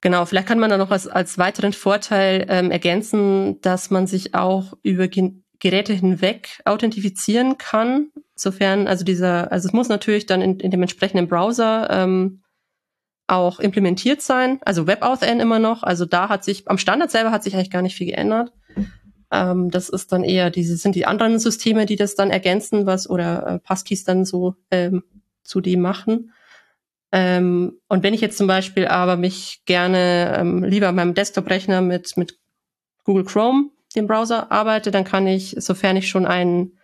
Genau, vielleicht kann man da noch als, als weiteren Vorteil ähm, ergänzen, dass man sich auch über Ge Geräte hinweg authentifizieren kann. Sofern, also dieser, also es muss natürlich dann in, in dem entsprechenden Browser ähm, auch implementiert sein. Also WebAuthn immer noch. Also da hat sich, am Standard selber hat sich eigentlich gar nicht viel geändert. Ähm, das ist dann eher diese, sind die anderen Systeme, die das dann ergänzen, was oder äh, Passkeys dann so ähm, zu dem machen. Ähm, und wenn ich jetzt zum Beispiel aber mich gerne ähm, lieber an meinem Desktop-Rechner mit, mit Google Chrome, dem Browser, arbeite, dann kann ich, sofern ich schon einen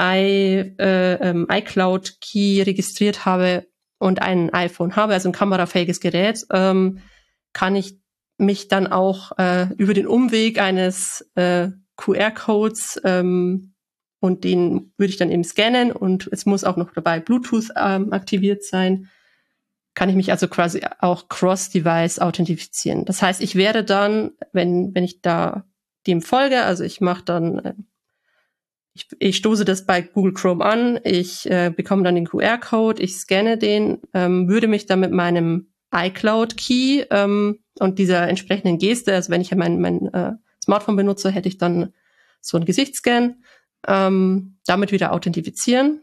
I, äh, ähm, iCloud-Key registriert habe und ein iPhone habe, also ein kamerafähiges Gerät, ähm, kann ich mich dann auch äh, über den Umweg eines äh, QR-Codes ähm, und den würde ich dann eben scannen und es muss auch noch dabei Bluetooth ähm, aktiviert sein kann ich mich also quasi auch cross-device authentifizieren. Das heißt, ich werde dann, wenn, wenn ich da dem folge, also ich mache dann, äh, ich, ich stoße das bei Google Chrome an, ich äh, bekomme dann den QR-Code, ich scanne den, ähm, würde mich dann mit meinem iCloud-Key ähm, und dieser entsprechenden Geste, also wenn ich mein, mein äh, Smartphone benutze, hätte ich dann so einen Gesichtsscan, ähm, damit wieder authentifizieren.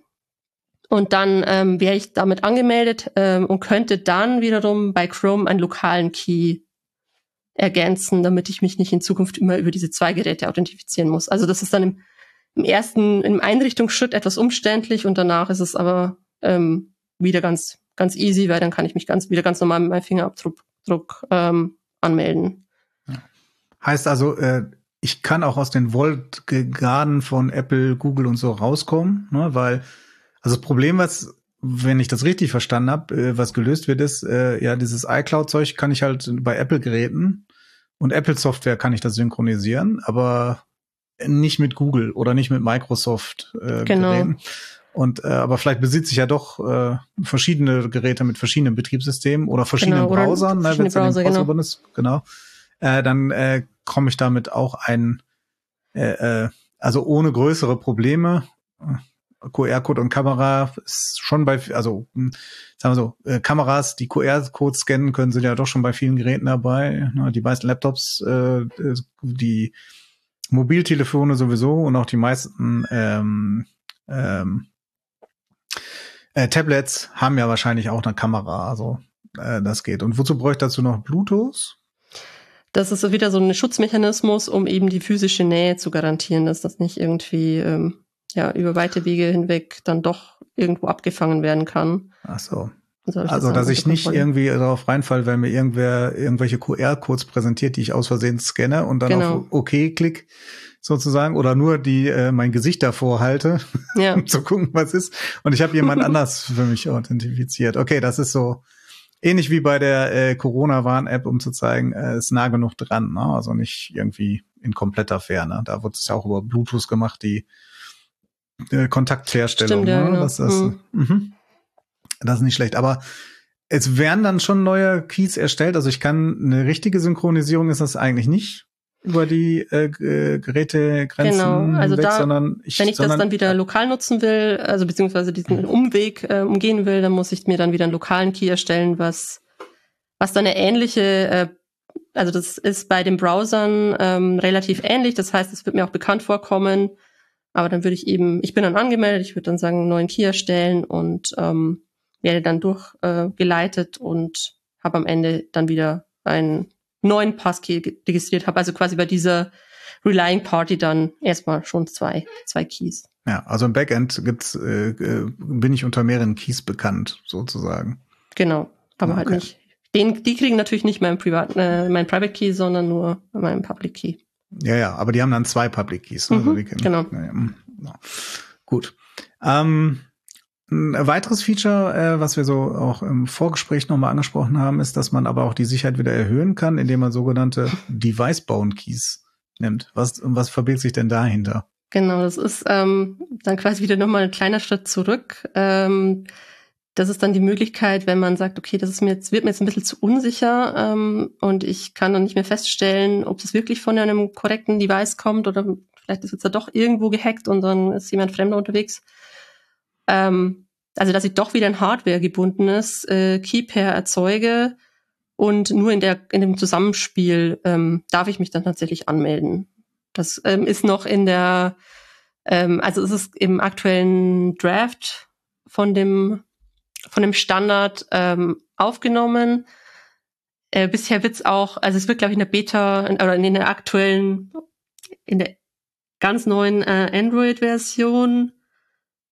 Und dann ähm, wäre ich damit angemeldet ähm, und könnte dann wiederum bei Chrome einen lokalen Key ergänzen, damit ich mich nicht in Zukunft immer über diese zwei Geräte authentifizieren muss. Also das ist dann im, im ersten, im Einrichtungsschritt etwas umständlich und danach ist es aber ähm, wieder ganz, ganz easy, weil dann kann ich mich ganz wieder ganz normal mit meinem Fingerabdruck Druck, ähm, anmelden. Heißt also, äh, ich kann auch aus den Vault Garden von Apple, Google und so rauskommen, ne, weil also das Problem, was, wenn ich das richtig verstanden habe, äh, was gelöst wird, ist, äh, ja, dieses iCloud-Zeug kann ich halt bei Apple-Geräten und Apple-Software kann ich das synchronisieren, aber nicht mit Google oder nicht mit Microsoft äh, genau. Geräten. Und äh, aber vielleicht besitze ich ja doch äh, verschiedene Geräte mit verschiedenen Betriebssystemen oder verschiedenen genau, oder Browsern, ne, wenn es Browser, genau. ist, genau. Äh, dann äh, komme ich damit auch ein, äh, äh, also ohne größere Probleme QR-Code und Kamera ist schon bei, also hm, sagen wir so, äh, Kameras, die QR-Code scannen können, sind ja doch schon bei vielen Geräten dabei. Ne? Die meisten Laptops, äh, die Mobiltelefone sowieso und auch die meisten ähm, ähm, äh, Tablets haben ja wahrscheinlich auch eine Kamera, also äh, das geht. Und wozu bräuchte dazu noch Bluetooth? Das ist wieder so ein Schutzmechanismus, um eben die physische Nähe zu garantieren, dass das nicht irgendwie ähm, ja über weite Wege hinweg dann doch irgendwo abgefangen werden kann. Ach so. Also, dass ich nicht irgendwie darauf reinfall, wenn mir irgendwer irgendwelche QR-Codes präsentiert, die ich aus Versehen scanne und dann genau. auf OK klick sozusagen oder nur die äh, mein Gesicht davor halte, ja. um zu gucken, was ist. Und ich habe jemand anders für mich authentifiziert. Okay, das ist so ähnlich wie bei der äh, Corona-Warn-App, um zu zeigen, äh, ist nah genug dran, ne? also nicht irgendwie in kompletter Ferne. Da wird es ja auch über Bluetooth gemacht, die äh, Kontaktherstellung. Stimmt, ja, ne? genau. das, das, mhm. Das ist nicht schlecht. Aber es werden dann schon neue Keys erstellt. Also ich kann eine richtige Synchronisierung ist das eigentlich nicht über die äh, äh Gerätegrenzen genau, also hinweg, da, sondern ich, wenn ich sondern, das dann wieder lokal nutzen will, also beziehungsweise diesen mhm. Umweg äh, umgehen will, dann muss ich mir dann wieder einen lokalen Key erstellen, was was dann eine ähnliche äh, also das ist bei den Browsern ähm, relativ ähnlich. Das heißt, es wird mir auch bekannt vorkommen, aber dann würde ich eben, ich bin dann angemeldet, ich würde dann sagen, einen neuen Key erstellen und ähm, werde dann durchgeleitet äh, und habe am Ende dann wieder einen neuen Passkey registriert, habe also quasi bei dieser Relying Party dann erstmal schon zwei, zwei Keys. Ja, also im Backend gibt's, äh, äh bin ich unter mehreren Keys bekannt, sozusagen. Genau, aber halt okay. halt nicht. Den, die kriegen natürlich nicht meinen Privat, äh, mein Private Key, sondern nur meinen Public Key. Ja, ja, aber die haben dann zwei Public Keys. Ne? Mhm, also genau. Ja, ja. Hm, gut. Ähm, ein weiteres Feature, äh, was wir so auch im Vorgespräch nochmal angesprochen haben, ist, dass man aber auch die Sicherheit wieder erhöhen kann, indem man sogenannte Device-Bound Keys nimmt. Was, was verbirgt sich denn dahinter? Genau, das ist ähm, dann quasi wieder nochmal ein kleiner Schritt zurück. Ähm, das ist dann die Möglichkeit, wenn man sagt, okay, das ist mir jetzt, wird mir jetzt ein bisschen zu unsicher ähm, und ich kann dann nicht mehr feststellen, ob es wirklich von einem korrekten Device kommt oder vielleicht ist jetzt da doch irgendwo gehackt und dann ist jemand Fremder unterwegs. Ähm, also dass ich doch wieder ein Hardware gebundenes äh, Key Pair erzeuge, Und nur in der in dem Zusammenspiel ähm, darf ich mich dann tatsächlich anmelden. Das ähm, ist noch in der, ähm, also es ist im aktuellen Draft von dem von dem Standard ähm, aufgenommen. Äh, bisher wird's auch, also es wird glaube ich in der Beta oder in der aktuellen, in der ganz neuen äh, Android-Version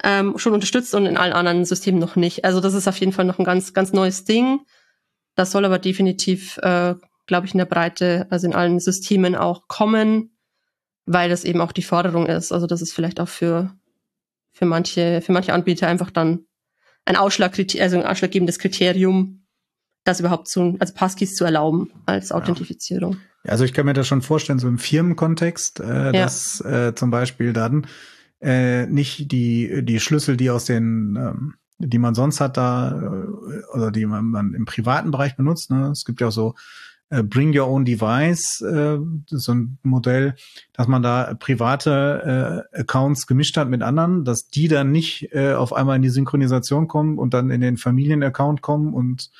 ähm, schon unterstützt und in allen anderen Systemen noch nicht. Also das ist auf jeden Fall noch ein ganz, ganz neues Ding. Das soll aber definitiv, äh, glaube ich, in der Breite, also in allen Systemen auch kommen, weil das eben auch die Forderung ist. Also das ist vielleicht auch für, für manche, für manche Anbieter einfach dann ein Ausschlag, also ein ausschlaggebendes Kriterium, das überhaupt zu, also Passkeys zu erlauben als Authentifizierung. Ja. Also ich kann mir das schon vorstellen, so im Firmenkontext, äh, ja. dass äh, zum Beispiel dann äh, nicht die, die Schlüssel, die aus den, ähm, die man sonst hat da, äh, oder die man, man im privaten Bereich benutzt. Ne? Es gibt ja auch so äh, Bring Your Own Device, äh, so ein Modell, dass man da private äh, Accounts gemischt hat mit anderen, dass die dann nicht äh, auf einmal in die Synchronisation kommen und dann in den Familienaccount kommen und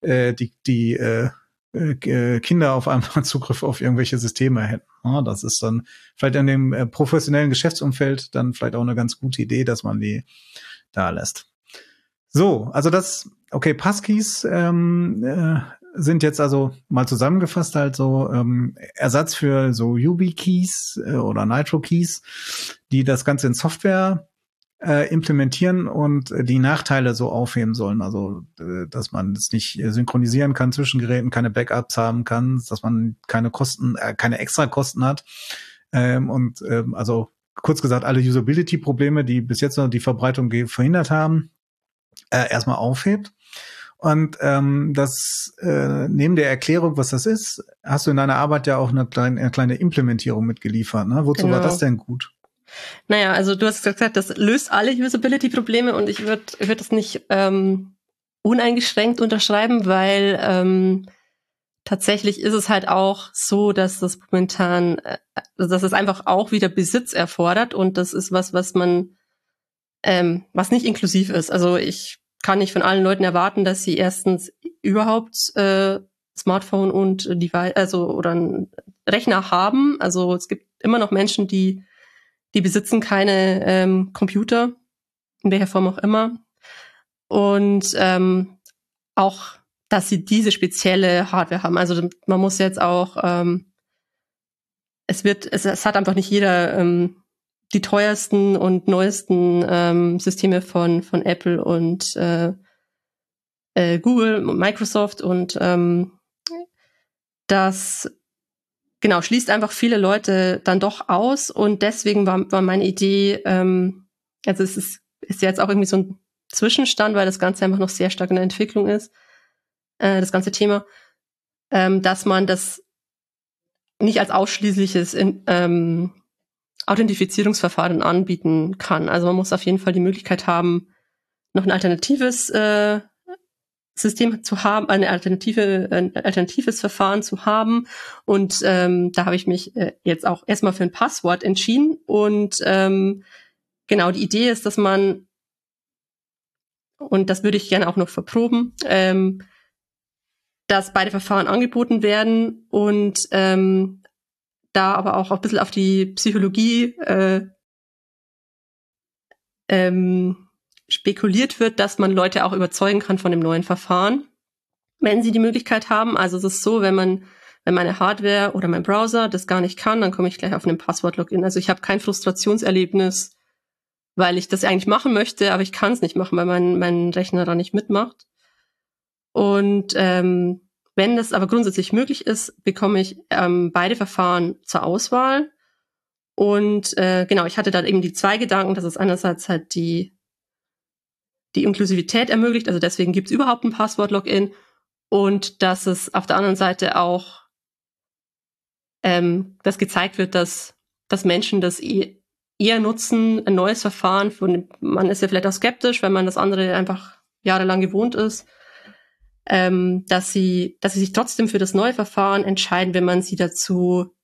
äh, die, die äh, Kinder auf einmal Zugriff auf irgendwelche Systeme hätten. Das ist dann vielleicht in dem äh, professionellen Geschäftsumfeld dann vielleicht auch eine ganz gute Idee, dass man die da lässt. So, also das, okay, Passkeys ähm, äh, sind jetzt also mal zusammengefasst halt so ähm, Ersatz für so YubiKeys äh, oder Nitro-Keys, die das Ganze in Software äh, implementieren und die Nachteile so aufheben sollen. Also, äh, dass man es nicht synchronisieren kann zwischen Geräten, keine Backups haben kann, dass man keine Kosten, äh, keine extra Kosten hat. Ähm, und ähm, also kurz gesagt, alle Usability-Probleme, die bis jetzt noch die Verbreitung verhindert haben, äh, erstmal aufhebt. Und ähm, das äh, neben der Erklärung, was das ist, hast du in deiner Arbeit ja auch eine kleine, eine kleine Implementierung mitgeliefert. Ne? Wozu genau. war das denn gut? Naja, also du hast gesagt, das löst alle Usability-Probleme und ich würde würd das nicht ähm, uneingeschränkt unterschreiben, weil ähm, tatsächlich ist es halt auch so, dass das momentan, äh, dass es einfach auch wieder Besitz erfordert und das ist was, was man, ähm, was nicht inklusiv ist. Also ich kann nicht von allen Leuten erwarten, dass sie erstens überhaupt äh, Smartphone und Device, also oder einen Rechner haben. Also es gibt immer noch Menschen, die die besitzen keine ähm, Computer, in welcher Form auch immer. Und ähm, auch, dass sie diese spezielle Hardware haben. Also man muss jetzt auch, ähm, es wird, es, es hat einfach nicht jeder ähm, die teuersten und neuesten ähm, Systeme von, von Apple und äh, äh, Google und Microsoft und ähm, das genau, schließt einfach viele Leute dann doch aus und deswegen war, war meine Idee, ähm, also es ist, ist jetzt auch irgendwie so ein Zwischenstand, weil das Ganze einfach noch sehr stark in der Entwicklung ist, äh, das ganze Thema, ähm, dass man das nicht als ausschließliches in, ähm, Authentifizierungsverfahren anbieten kann. Also man muss auf jeden Fall die Möglichkeit haben, noch ein alternatives äh, System zu haben, eine alternative, ein alternatives Verfahren zu haben. Und ähm, da habe ich mich äh, jetzt auch erstmal für ein Passwort entschieden. Und ähm, genau, die Idee ist, dass man, und das würde ich gerne auch noch verproben, ähm, dass beide Verfahren angeboten werden und ähm, da aber auch ein bisschen auf die Psychologie äh, ähm, spekuliert wird, dass man Leute auch überzeugen kann von dem neuen Verfahren, wenn sie die Möglichkeit haben. Also es ist so, wenn man wenn meine Hardware oder mein Browser das gar nicht kann, dann komme ich gleich auf einen Passwort-Login. Also ich habe kein Frustrationserlebnis, weil ich das eigentlich machen möchte, aber ich kann es nicht machen, weil mein, mein Rechner da nicht mitmacht. Und ähm, wenn das aber grundsätzlich möglich ist, bekomme ich ähm, beide Verfahren zur Auswahl. Und äh, genau, ich hatte da eben die zwei Gedanken, dass es einerseits halt die die Inklusivität ermöglicht. Also deswegen gibt es überhaupt ein Passwort-Login und dass es auf der anderen Seite auch ähm, dass gezeigt wird, dass, dass Menschen das eher nutzen, ein neues Verfahren. Von, man ist ja vielleicht auch skeptisch, wenn man das andere einfach jahrelang gewohnt ist, ähm, dass sie, dass sie sich trotzdem für das neue Verfahren entscheiden, wenn man sie dazu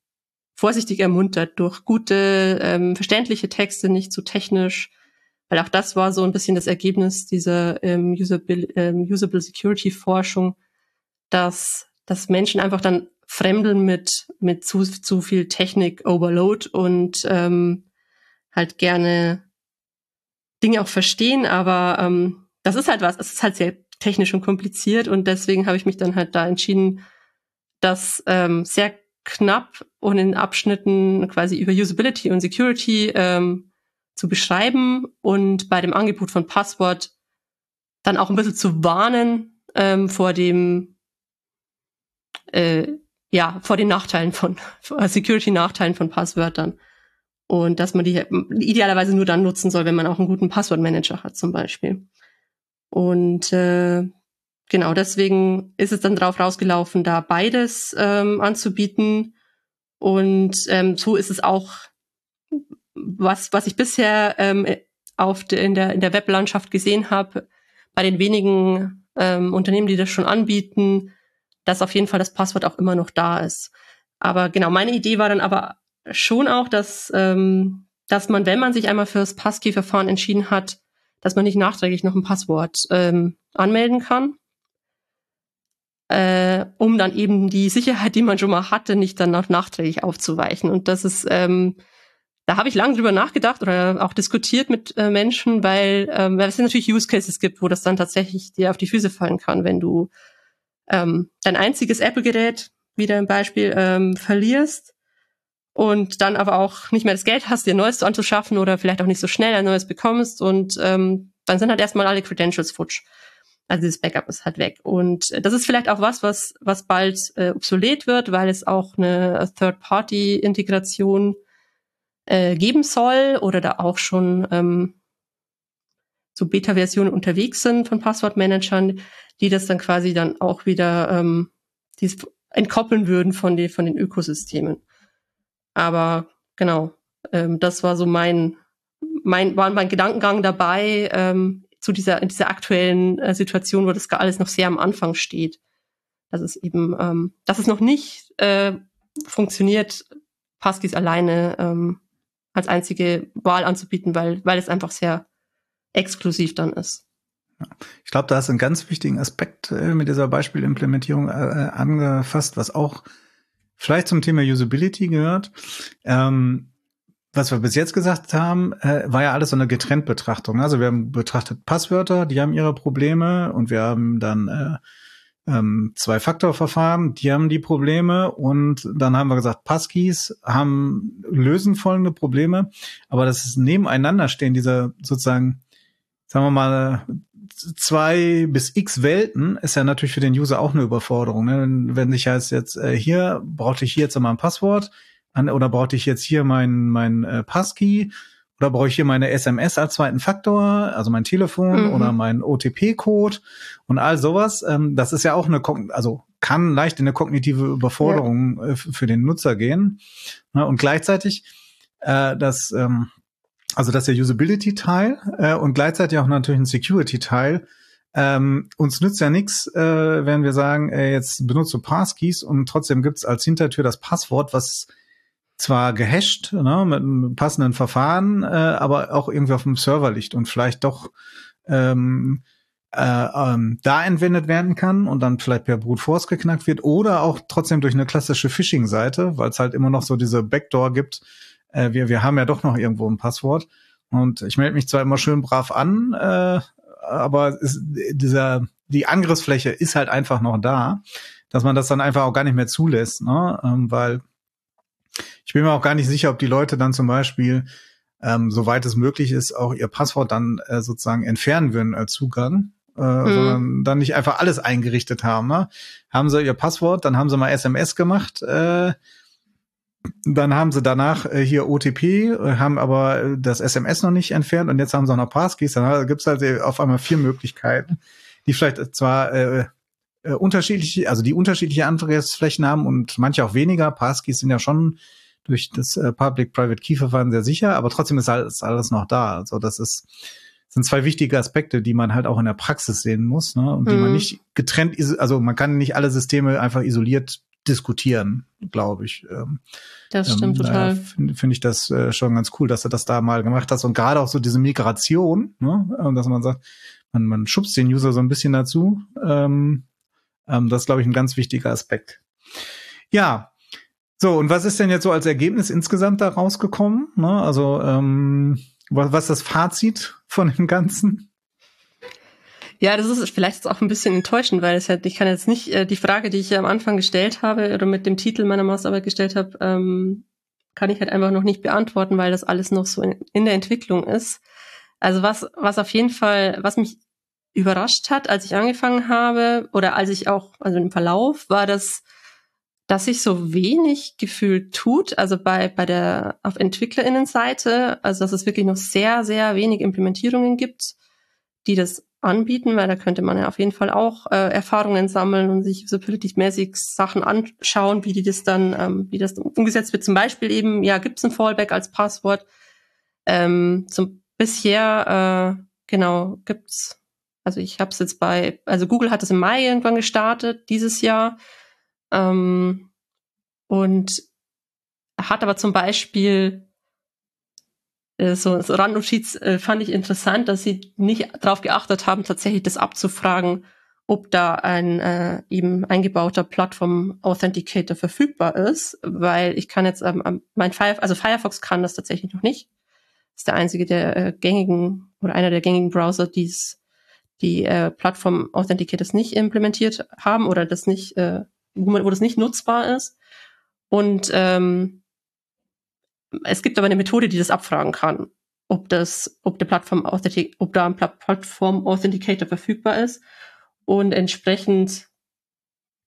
vorsichtig ermuntert durch gute, ähm, verständliche Texte, nicht zu technisch, weil auch das war so ein bisschen das Ergebnis dieser ähm, Usable, ähm, Usable Security Forschung, dass, dass Menschen einfach dann fremdeln mit, mit zu, zu viel Technik-Overload und ähm, halt gerne Dinge auch verstehen, aber ähm, das ist halt was, es ist halt sehr technisch und kompliziert und deswegen habe ich mich dann halt da entschieden, das ähm, sehr knapp und in Abschnitten quasi über Usability und Security ähm, zu beschreiben und bei dem Angebot von Passwort dann auch ein bisschen zu warnen ähm, vor dem äh, ja vor den Nachteilen von Security-Nachteilen von Passwörtern und dass man die idealerweise nur dann nutzen soll, wenn man auch einen guten Passwortmanager hat zum Beispiel. Und äh, genau deswegen ist es dann drauf rausgelaufen, da beides ähm, anzubieten. Und ähm, so ist es auch, was, was ich bisher ähm, auf de, in, der, in der Weblandschaft gesehen habe, bei den wenigen ähm, Unternehmen, die das schon anbieten, dass auf jeden Fall das Passwort auch immer noch da ist. Aber genau, meine Idee war dann aber schon auch, dass, ähm, dass man, wenn man sich einmal fürs Passkey-Verfahren entschieden hat, dass man nicht nachträglich noch ein Passwort ähm, anmelden kann, äh, um dann eben die Sicherheit, die man schon mal hatte, nicht dann noch nachträglich aufzuweichen. Und das ist, ähm, da habe ich lange drüber nachgedacht oder auch diskutiert mit äh, Menschen, weil, ähm, weil es natürlich Use Cases gibt, wo das dann tatsächlich dir auf die Füße fallen kann, wenn du ähm, dein einziges Apple-Gerät, wieder im Beispiel, ähm, verlierst und dann aber auch nicht mehr das Geld hast, dir ein neues anzuschaffen oder vielleicht auch nicht so schnell ein neues bekommst und ähm, dann sind halt erstmal alle Credentials futsch. Also dieses Backup ist halt weg. Und das ist vielleicht auch was, was, was bald äh, obsolet wird, weil es auch eine Third-Party-Integration äh, geben soll oder da auch schon ähm, so Beta-Versionen unterwegs sind von Passwortmanagern, die das dann quasi dann auch wieder ähm, dies entkoppeln würden von, den von den Ökosystemen. Aber genau, ähm, das war so mein, mein, war mein Gedankengang dabei ähm, zu dieser, in dieser aktuellen äh, Situation, wo das alles noch sehr am Anfang steht. Dass es eben, ähm, dass es noch nicht äh, funktioniert, Passkeys alleine ähm, als einzige Wahl anzubieten, weil, weil es einfach sehr exklusiv dann ist. Ich glaube, da hast du einen ganz wichtigen Aspekt äh, mit dieser Beispielimplementierung äh, angefasst, was auch vielleicht zum Thema Usability gehört. Ähm, was wir bis jetzt gesagt haben, äh, war ja alles so eine Getrenntbetrachtung. Also wir haben betrachtet Passwörter, die haben ihre Probleme und wir haben dann äh, ähm, Zwei-Faktor-Verfahren, die haben die Probleme und dann haben wir gesagt, Passkeys haben lösen folgende Probleme, aber das nebeneinander stehen, dieser sozusagen, sagen wir mal, zwei bis x Welten ist ja natürlich für den User auch eine Überforderung. Ne? Wenn, wenn ich heißt jetzt äh, hier brauchte ich hier jetzt mal ein Passwort an, oder brauchte ich jetzt hier mein mein äh, Passkey oder brauche ich hier meine SMS als zweiten Faktor, also mein Telefon mhm. oder mein OTP-Code und all sowas. Ähm, das ist ja auch eine, also kann leicht in eine kognitive Überforderung ja. äh, für den Nutzer gehen. Ne? Und gleichzeitig äh, das ähm, also das ist der Usability-Teil äh, und gleichzeitig auch natürlich ein Security-Teil. Ähm, uns nützt ja nichts, äh, wenn wir sagen, äh, jetzt benutzt du Passkeys und trotzdem gibt's als Hintertür das Passwort, was zwar gehasht, ne, mit einem passenden Verfahren, äh, aber auch irgendwie auf dem Server liegt und vielleicht doch ähm, äh, ähm, da entwendet werden kann und dann vielleicht per Brute Force geknackt wird oder auch trotzdem durch eine klassische Phishing-Seite, weil es halt immer noch so diese Backdoor gibt, äh, wir, wir haben ja doch noch irgendwo ein Passwort. Und ich melde mich zwar immer schön brav an, äh, aber ist, dieser, die Angriffsfläche ist halt einfach noch da, dass man das dann einfach auch gar nicht mehr zulässt, ne? Ähm, weil ich bin mir auch gar nicht sicher, ob die Leute dann zum Beispiel, ähm, soweit es möglich ist, auch ihr Passwort dann äh, sozusagen entfernen würden als Zugang. Äh, mhm. sondern dann nicht einfach alles eingerichtet haben. Ne? Haben sie ihr Passwort, dann haben sie mal SMS gemacht, äh, dann haben sie danach äh, hier OTP, äh, haben aber äh, das SMS noch nicht entfernt und jetzt haben sie auch noch Passkeys. Dann gibt's halt äh, auf einmal vier Möglichkeiten, die vielleicht zwar äh, äh, unterschiedliche, also die unterschiedliche Angriffsflächen haben und manche auch weniger. Passkeys sind ja schon durch das äh, Public-Private Key-Verfahren sehr sicher, aber trotzdem ist alles, alles noch da. Also das ist sind zwei wichtige Aspekte, die man halt auch in der Praxis sehen muss, ne? Und die man mhm. nicht getrennt, also man kann nicht alle Systeme einfach isoliert diskutieren, glaube ich. Ähm, das stimmt ähm, total. Finde find ich das äh, schon ganz cool, dass er das da mal gemacht hat und gerade auch so diese Migration, ne, dass man sagt, man, man schubst den User so ein bisschen dazu, ähm, Ähm, das ist, glaube ich, ein ganz wichtiger Aspekt. Ja, so, und was ist denn jetzt so als Ergebnis insgesamt da rausgekommen? Ne? Also, ähm, was, was ist das Fazit von dem Ganzen? Ja, das ist vielleicht auch ein bisschen enttäuschend, weil halt, ich kann jetzt nicht äh, die Frage, die ich ja am Anfang gestellt habe oder mit dem Titel meiner Masterarbeit gestellt habe, ähm, kann ich halt einfach noch nicht beantworten, weil das alles noch so in, in der Entwicklung ist. Also was, was auf jeden Fall, was mich überrascht hat, als ich angefangen habe oder als ich auch, also im Verlauf, war das, dass sich so wenig gefühlt tut, also bei, bei der, auf EntwicklerInnenseite, also dass es wirklich noch sehr, sehr wenig Implementierungen gibt, die das anbieten, weil da könnte man ja auf jeden Fall auch äh, Erfahrungen sammeln und sich so mäßig Sachen anschauen, wie die das dann, ähm, wie das umgesetzt wird. Zum Beispiel eben, ja, gibt es ein Fallback als Passwort? Ähm, zum bisher, äh, genau, gibt's, also ich habe es jetzt bei, also Google hat es im Mai irgendwann gestartet, dieses Jahr. Ähm, und hat aber zum Beispiel äh, so, so Randnotiz äh, fand ich interessant, dass sie nicht darauf geachtet haben, tatsächlich das abzufragen, ob da ein äh, eben eingebauter Plattform Authenticator verfügbar ist, weil ich kann jetzt ähm, mein Fire, also Firefox kann das tatsächlich noch nicht. ist der einzige der äh, gängigen oder einer der gängigen Browser, die's, die äh, Plattform Authenticators nicht implementiert haben oder das nicht äh, wo, man, wo das nicht nutzbar ist. Und ähm, es gibt aber eine Methode, die das abfragen kann, ob das, ob der Plattform ob da ein Plattform Authenticator verfügbar ist. Und entsprechend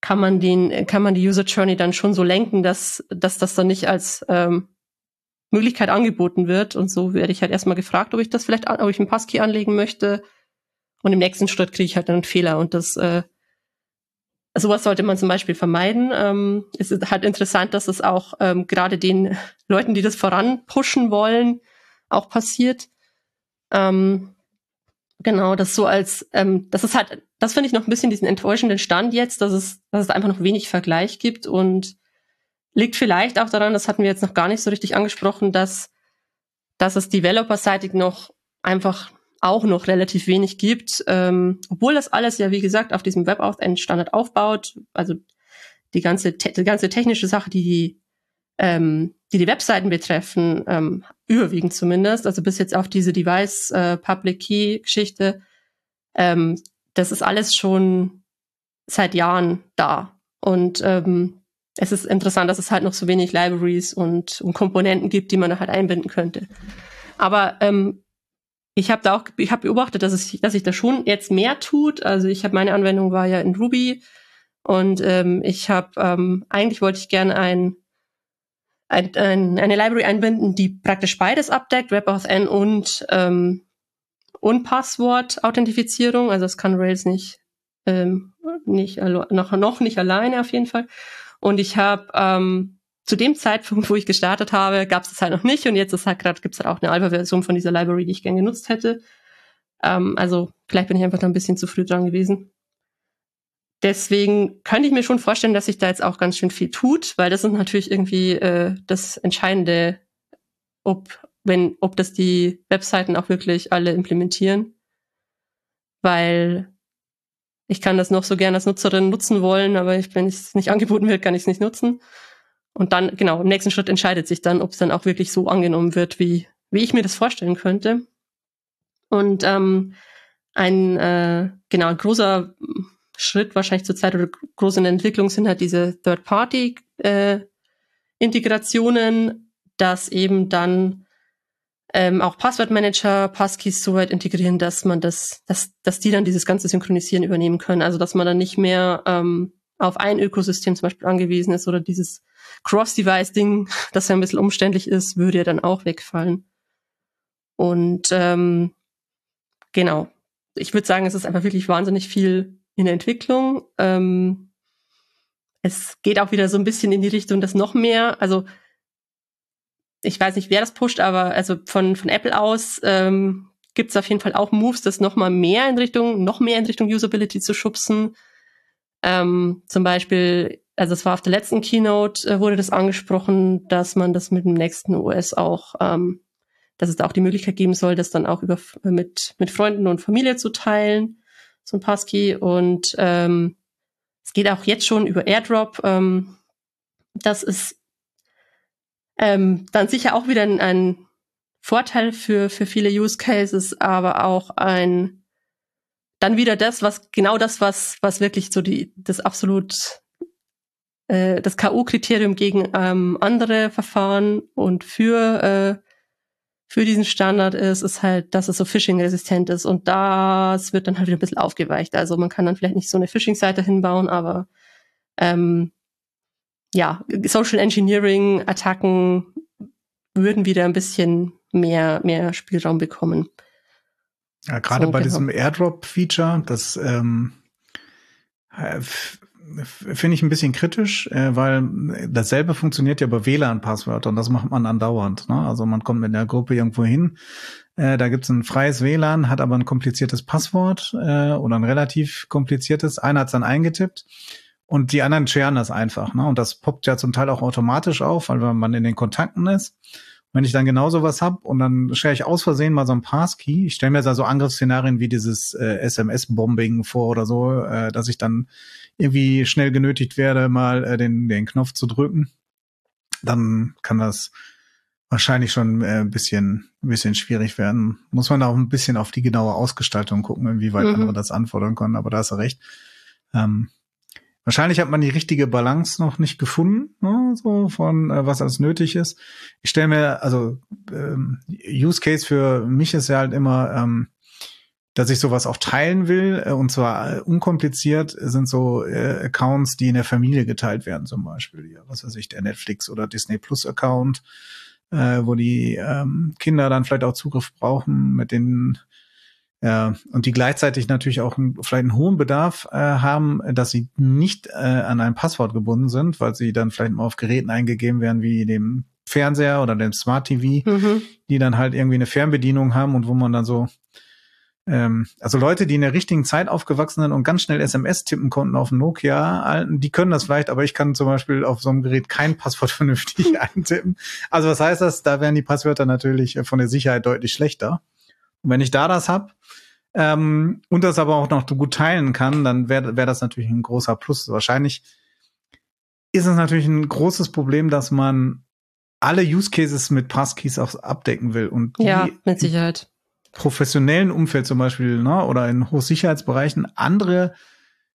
kann man den, kann man die User Journey dann schon so lenken, dass, dass das dann nicht als ähm, Möglichkeit angeboten wird. Und so werde ich halt erstmal gefragt, ob ich das vielleicht, ob ich einen Passkey anlegen möchte. Und im nächsten Schritt kriege ich halt einen Fehler. Und das äh, Sowas sollte man zum Beispiel vermeiden. Ähm, es ist halt interessant, dass es auch ähm, gerade den Leuten, die das voran pushen wollen, auch passiert. Ähm, genau, das so als, ähm, das ist halt, das finde ich noch ein bisschen diesen enttäuschenden Stand jetzt, dass es, dass es einfach noch wenig Vergleich gibt und liegt vielleicht auch daran, das hatten wir jetzt noch gar nicht so richtig angesprochen, dass, dass es developer-seitig noch einfach auch noch relativ wenig gibt, ähm, obwohl das alles ja, wie gesagt, auf diesem Web-Standard aufbaut. Also die ganze, die ganze technische Sache, die die, ähm, die, die Webseiten betreffen, ähm, überwiegend zumindest, also bis jetzt auf diese Device äh, ähm, das ist alles schon seit Jahren da. Und ähm, es ist interessant, dass es halt noch so wenig Libraries und, und Komponenten gibt, die man halt einbinden könnte. Aber ähm, ich habe da auch, ich habe beobachtet, dass es, dass sich da schon jetzt mehr tut. Also ich habe meine Anwendung war ja in Ruby und ähm, ich habe ähm, eigentlich wollte ich gerne ein, ein, ein, eine Library einbinden, die praktisch beides abdeckt, WebAuthn und ähm, und Passwort-Authentifizierung. Also das kann Rails nicht ähm, nicht noch noch nicht alleine auf jeden Fall. Und ich habe ähm, zu dem Zeitpunkt, wo ich gestartet habe, gab es das halt noch nicht und jetzt ist halt gerade gibt es halt auch eine Alpha-Version von dieser Library, die ich gern genutzt hätte. Ähm, also vielleicht bin ich einfach noch ein bisschen zu früh dran gewesen. Deswegen könnte ich mir schon vorstellen, dass sich da jetzt auch ganz schön viel tut, weil das ist natürlich irgendwie äh, das Entscheidende, ob wenn ob das die Webseiten auch wirklich alle implementieren, weil ich kann das noch so gern als Nutzerin nutzen wollen, aber ich, wenn es nicht angeboten wird, kann ich es nicht nutzen. Und dann, genau, im nächsten Schritt entscheidet sich dann, ob es dann auch wirklich so angenommen wird, wie, wie ich mir das vorstellen könnte. Und ähm, ein äh, genau ein großer Schritt wahrscheinlich zur Zeit oder groß in der Entwicklung sind halt diese Third-Party-Integrationen, äh, dass eben dann ähm, auch Passwortmanager, Passkeys so weit integrieren, dass man das, dass, dass die dann dieses ganze Synchronisieren übernehmen können. Also dass man dann nicht mehr ähm, auf ein Ökosystem zum Beispiel angewiesen ist oder dieses Cross-Device-Ding, das ja ein bisschen umständlich ist, würde ja dann auch wegfallen. Und ähm, genau, ich würde sagen, es ist einfach wirklich wahnsinnig viel in der Entwicklung. Ähm, es geht auch wieder so ein bisschen in die Richtung, dass noch mehr, also ich weiß nicht, wer das pusht, aber also von, von Apple aus ähm, gibt es auf jeden Fall auch Moves, das noch mal mehr in Richtung, noch mehr in Richtung Usability zu schubsen. Ähm, zum Beispiel also es war auf der letzten Keynote, äh, wurde das angesprochen, dass man das mit dem nächsten OS auch, ähm, dass es da auch die Möglichkeit geben soll, das dann auch über mit, mit Freunden und Familie zu teilen, so ein Passkey. Und ähm, es geht auch jetzt schon über AirDrop. Ähm, das ist ähm, dann sicher auch wieder ein, ein Vorteil für, für viele Use Cases, aber auch ein, dann wieder das, was, genau das, was, was wirklich so die, das absolut, äh, das K.O.-Kriterium gegen ähm, andere Verfahren und für, äh, für diesen Standard ist, ist halt, dass es so Phishing-resistent ist. Und das wird dann halt wieder ein bisschen aufgeweicht. Also man kann dann vielleicht nicht so eine Phishing-Seite hinbauen, aber ähm, ja, Social Engineering-Attacken würden wieder ein bisschen mehr, mehr Spielraum bekommen. Ja, gerade so, bei genau. diesem Airdrop-Feature, das ähm, finde ich ein bisschen kritisch, äh, weil dasselbe funktioniert ja bei WLAN-Passwörtern. Das macht man andauernd. Ne? Also man kommt mit der Gruppe irgendwo hin, äh, da gibt's ein freies WLAN, hat aber ein kompliziertes Passwort äh, oder ein relativ kompliziertes. Einer hat's dann eingetippt und die anderen scheren das einfach. Ne? Und das poppt ja zum Teil auch automatisch auf, weil man in den Kontakten ist. Wenn ich dann genau sowas hab und dann share ich aus Versehen mal so ein Passkey, ich stelle mir da so Angriffsszenarien wie dieses äh, SMS-Bombing vor oder so, äh, dass ich dann irgendwie schnell genötigt werde, mal äh, den, den Knopf zu drücken, dann kann das wahrscheinlich schon äh, ein bisschen, ein bisschen schwierig werden. Muss man auch ein bisschen auf die genaue Ausgestaltung gucken, inwieweit mhm. andere das anfordern können, aber da hast du recht. Ähm, Wahrscheinlich hat man die richtige Balance noch nicht gefunden, ne, so von äh, was alles nötig ist. Ich stelle mir, also ähm, Use Case für mich ist ja halt immer, ähm, dass ich sowas auch teilen will äh, und zwar äh, unkompliziert sind so äh, Accounts, die in der Familie geteilt werden, zum Beispiel, ja, was weiß ich, der Netflix oder Disney Plus Account, äh, wo die ähm, Kinder dann vielleicht auch Zugriff brauchen, mit den ja, und die gleichzeitig natürlich auch einen, vielleicht einen hohen Bedarf äh, haben, dass sie nicht äh, an ein Passwort gebunden sind, weil sie dann vielleicht mal auf Geräten eingegeben werden wie dem Fernseher oder dem Smart TV, mhm. die dann halt irgendwie eine Fernbedienung haben und wo man dann so ähm, also Leute, die in der richtigen Zeit aufgewachsen sind und ganz schnell SMS tippen konnten auf Nokia, die können das vielleicht, aber ich kann zum Beispiel auf so einem Gerät kein Passwort vernünftig eintippen. Also was heißt das? Da wären die Passwörter natürlich von der Sicherheit deutlich schlechter. Und wenn ich da das hab ähm, und das aber auch noch gut teilen kann, dann wäre wär das natürlich ein großer Plus. Wahrscheinlich ist es natürlich ein großes Problem, dass man alle Use Cases mit Passkeys auch abdecken will und die ja, mit Sicherheit professionellen Umfeld zum Beispiel ne, oder in Hochsicherheitsbereichen andere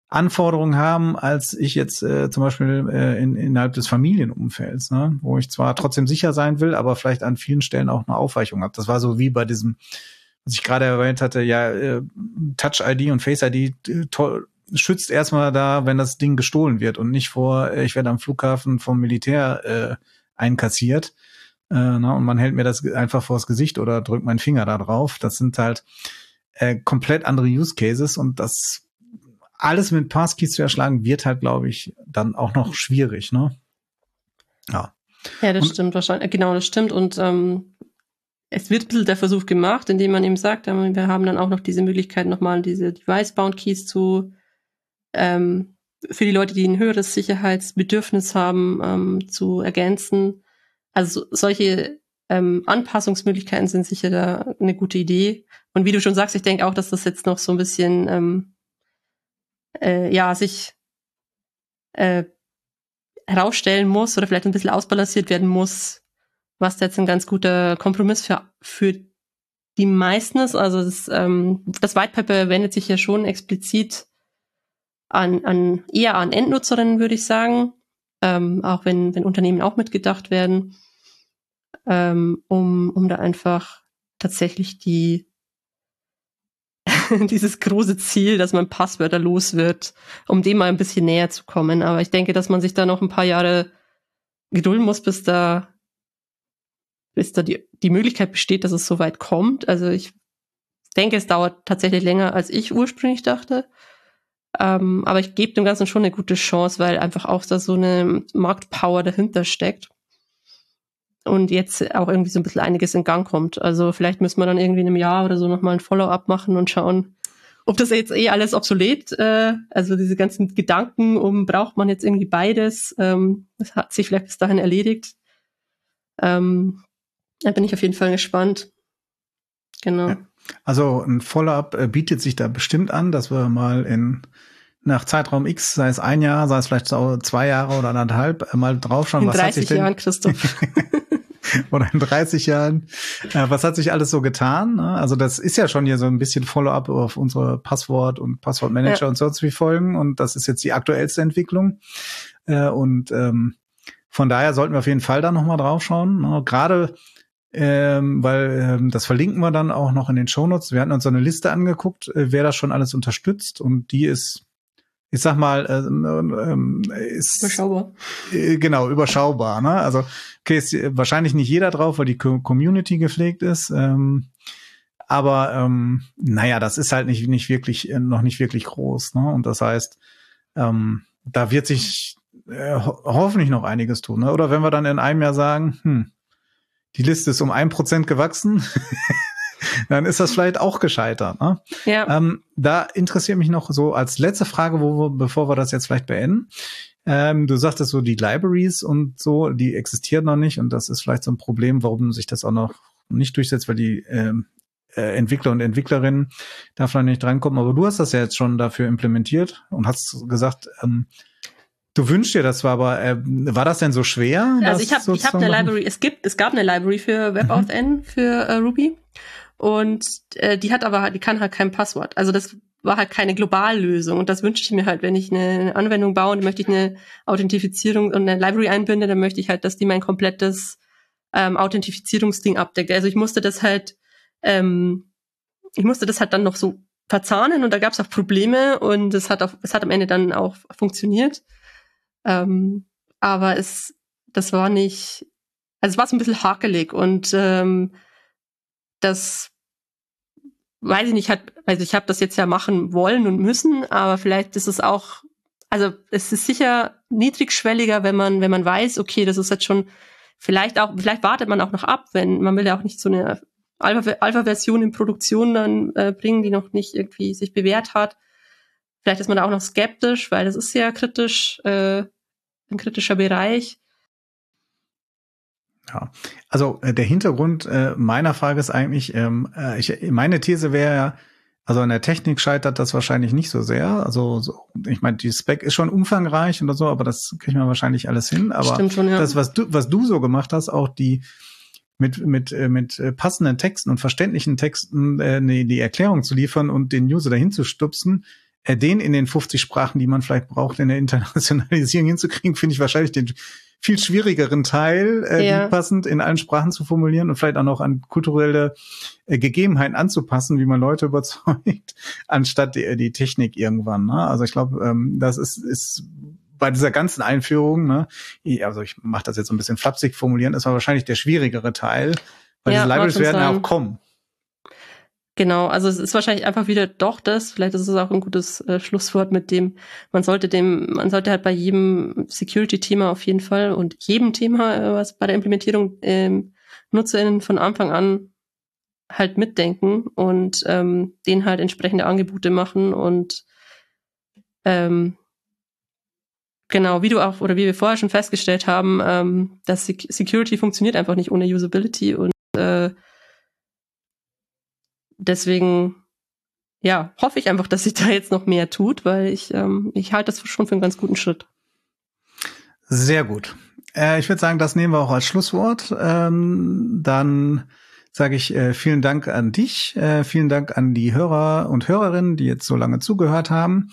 Anforderungen haben, als ich jetzt äh, zum Beispiel äh, in, innerhalb des Familienumfelds, ne, wo ich zwar trotzdem sicher sein will, aber vielleicht an vielen Stellen auch eine Aufweichung habe. Das war so wie bei diesem was ich gerade erwähnt hatte, ja, äh, Touch ID und Face ID äh, schützt erstmal da, wenn das Ding gestohlen wird und nicht vor, äh, ich werde am Flughafen vom Militär äh, einkassiert. Äh, na, und man hält mir das einfach vors Gesicht oder drückt meinen Finger da drauf. Das sind halt äh, komplett andere Use Cases und das alles mit Passkeys zu erschlagen, wird halt, glaube ich, dann auch noch schwierig, ne? Ja. Ja, das und, stimmt wahrscheinlich. Genau, das stimmt. Und ähm, es wird ein bisschen der Versuch gemacht, indem man eben sagt, wir haben dann auch noch diese Möglichkeit, nochmal diese Device-Bound Keys zu, ähm, für die Leute, die ein höheres Sicherheitsbedürfnis haben, ähm, zu ergänzen. Also solche ähm, Anpassungsmöglichkeiten sind sicher da eine gute Idee. Und wie du schon sagst, ich denke auch, dass das jetzt noch so ein bisschen, ähm, äh, ja, sich äh, herausstellen muss oder vielleicht ein bisschen ausbalanciert werden muss, was jetzt ein ganz guter Kompromiss für, für die meisten ist. Also das, ähm, das White Paper wendet sich ja schon explizit an, an eher an Endnutzerinnen, würde ich sagen, ähm, auch wenn, wenn Unternehmen auch mitgedacht werden, ähm, um, um da einfach tatsächlich die dieses große Ziel, dass man Passwörter los wird, um dem mal ein bisschen näher zu kommen. Aber ich denke, dass man sich da noch ein paar Jahre gedulden muss, bis da bis da die, die Möglichkeit besteht, dass es so weit kommt. Also ich denke, es dauert tatsächlich länger, als ich ursprünglich dachte. Ähm, aber ich gebe dem Ganzen schon eine gute Chance, weil einfach auch da so eine Marktpower dahinter steckt. Und jetzt auch irgendwie so ein bisschen einiges in Gang kommt. Also vielleicht müssen wir dann irgendwie in einem Jahr oder so nochmal ein Follow-up machen und schauen, ob das jetzt eh alles obsolet, äh, also diese ganzen Gedanken um, braucht man jetzt irgendwie beides, ähm, das hat sich vielleicht bis dahin erledigt. Ähm, da bin ich auf jeden Fall gespannt. Genau. Also ein Follow-up äh, bietet sich da bestimmt an, dass wir mal in nach Zeitraum X, sei es ein Jahr, sei es vielleicht zwei Jahre oder anderthalb, mal draufschauen, in was 30 hat sich denn, Jahren, Christoph. oder in 30 Jahren, äh, was hat sich alles so getan? Ne? Also das ist ja schon hier so ein bisschen Follow-up auf unsere Passwort- und Passwortmanager ja. und sonst wie Folgen und das ist jetzt die aktuellste Entwicklung äh, und ähm, von daher sollten wir auf jeden Fall da nochmal draufschauen. Ne? Gerade ähm, weil ähm, das verlinken wir dann auch noch in den Shownotes. Wir hatten uns so eine Liste angeguckt, äh, wer das schon alles unterstützt und die ist ich sag mal, ähm, ähm, ist überschaubar. Äh, genau, überschaubar. Ne? Also, okay, ist wahrscheinlich nicht jeder drauf, weil die Community gepflegt ist. Ähm, aber ähm, naja, das ist halt nicht, nicht wirklich, äh, noch nicht wirklich groß. Ne? Und das heißt, ähm, da wird sich äh, ho hoffentlich noch einiges tun. Ne? Oder wenn wir dann in einem Jahr sagen, hm, die Liste ist um ein Prozent gewachsen, dann ist das vielleicht auch gescheitert. Ne? Ja. Ähm, da interessiert mich noch so als letzte Frage, wo wir, bevor wir das jetzt vielleicht beenden. Ähm, du sagtest so, die Libraries und so, die existieren noch nicht und das ist vielleicht so ein Problem, warum sich das auch noch nicht durchsetzt, weil die ähm, äh, Entwickler und Entwicklerinnen da vielleicht nicht drankommen. Aber du hast das ja jetzt schon dafür implementiert und hast gesagt, ähm, Du wünschst dir das zwar, aber äh, war das denn so schwer? Also ich habe ich hab eine Library, es gibt, es gab eine Library für WebAuthn mhm. für äh, Ruby und äh, die hat aber, die kann halt kein Passwort. Also das war halt keine Globallösung und das wünsche ich mir halt, wenn ich eine Anwendung baue, dann möchte ich eine Authentifizierung und eine Library einbinde, dann möchte ich halt, dass die mein komplettes ähm, Authentifizierungsding abdeckt. Also ich musste das halt, ähm, ich musste das halt dann noch so verzahnen und da gab es auch Probleme und es hat auch, es hat am Ende dann auch funktioniert. Ähm, aber es, das war nicht, also es war so ein bisschen hakelig und ähm, das weiß ich nicht, hat, also ich habe das jetzt ja machen wollen und müssen, aber vielleicht ist es auch, also es ist sicher niedrigschwelliger, wenn man, wenn man weiß, okay, das ist jetzt schon, vielleicht auch, vielleicht wartet man auch noch ab, wenn man will ja auch nicht so eine Alpha-Version in Produktion dann äh, bringen, die noch nicht irgendwie sich bewährt hat. Vielleicht ist man da auch noch skeptisch, weil das ist sehr kritisch. Äh, ein kritischer Bereich. Ja, also äh, der Hintergrund äh, meiner Frage ist eigentlich, ähm, äh, ich, meine These wäre ja, also an der Technik scheitert das wahrscheinlich nicht so sehr. Also so, ich meine, die Spec ist schon umfangreich oder so, aber das kriegt man wahrscheinlich alles hin. Aber schon, ja. das, was du, was du so gemacht hast, auch die mit mit äh, mit äh, passenden Texten und verständlichen Texten äh, die, die Erklärung zu liefern und den User dahin zu stupsen, den in den 50 Sprachen, die man vielleicht braucht, in der Internationalisierung hinzukriegen, finde ich wahrscheinlich den viel schwierigeren Teil, äh, ja. die passend in allen Sprachen zu formulieren und vielleicht auch noch an kulturelle äh, Gegebenheiten anzupassen, wie man Leute überzeugt, anstatt die, die Technik irgendwann. Ne? Also ich glaube, ähm, das ist, ist bei dieser ganzen Einführung, ne, also ich mache das jetzt so ein bisschen flapsig formulieren, ist wahrscheinlich der schwierigere Teil, weil ja, diese Libraries werden ja auch kommen. Genau, also es ist wahrscheinlich einfach wieder doch das, vielleicht ist es auch ein gutes äh, Schlusswort mit dem, man sollte dem, man sollte halt bei jedem Security-Thema auf jeden Fall und jedem Thema, äh, was bei der Implementierung ähm, NutzerInnen von Anfang an halt mitdenken und ähm, denen halt entsprechende Angebote machen und ähm, genau, wie du auch, oder wie wir vorher schon festgestellt haben, ähm, dass Security funktioniert einfach nicht ohne Usability und äh, deswegen ja, hoffe ich einfach, dass sich da jetzt noch mehr tut, weil ich, ähm, ich halte das schon für einen ganz guten Schritt. Sehr gut. Äh, ich würde sagen, das nehmen wir auch als Schlusswort. Ähm, dann sage ich äh, vielen Dank an dich, äh, vielen Dank an die Hörer und Hörerinnen, die jetzt so lange zugehört haben.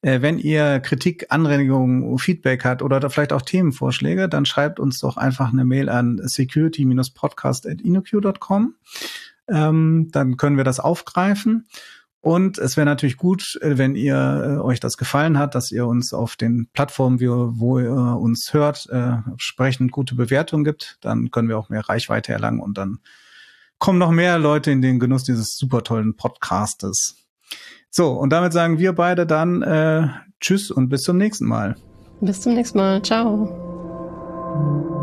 Äh, wenn ihr Kritik, Anregungen, Feedback hat oder vielleicht auch Themenvorschläge, dann schreibt uns doch einfach eine Mail an security-podcast.inoq.com ähm, dann können wir das aufgreifen. Und es wäre natürlich gut, äh, wenn ihr äh, euch das gefallen hat, dass ihr uns auf den Plattformen, wo, ihr uns hört, äh, entsprechend gute Bewertungen gibt. Dann können wir auch mehr Reichweite erlangen und dann kommen noch mehr Leute in den Genuss dieses super tollen Podcastes. So, und damit sagen wir beide dann äh, Tschüss und bis zum nächsten Mal. Bis zum nächsten Mal. Ciao.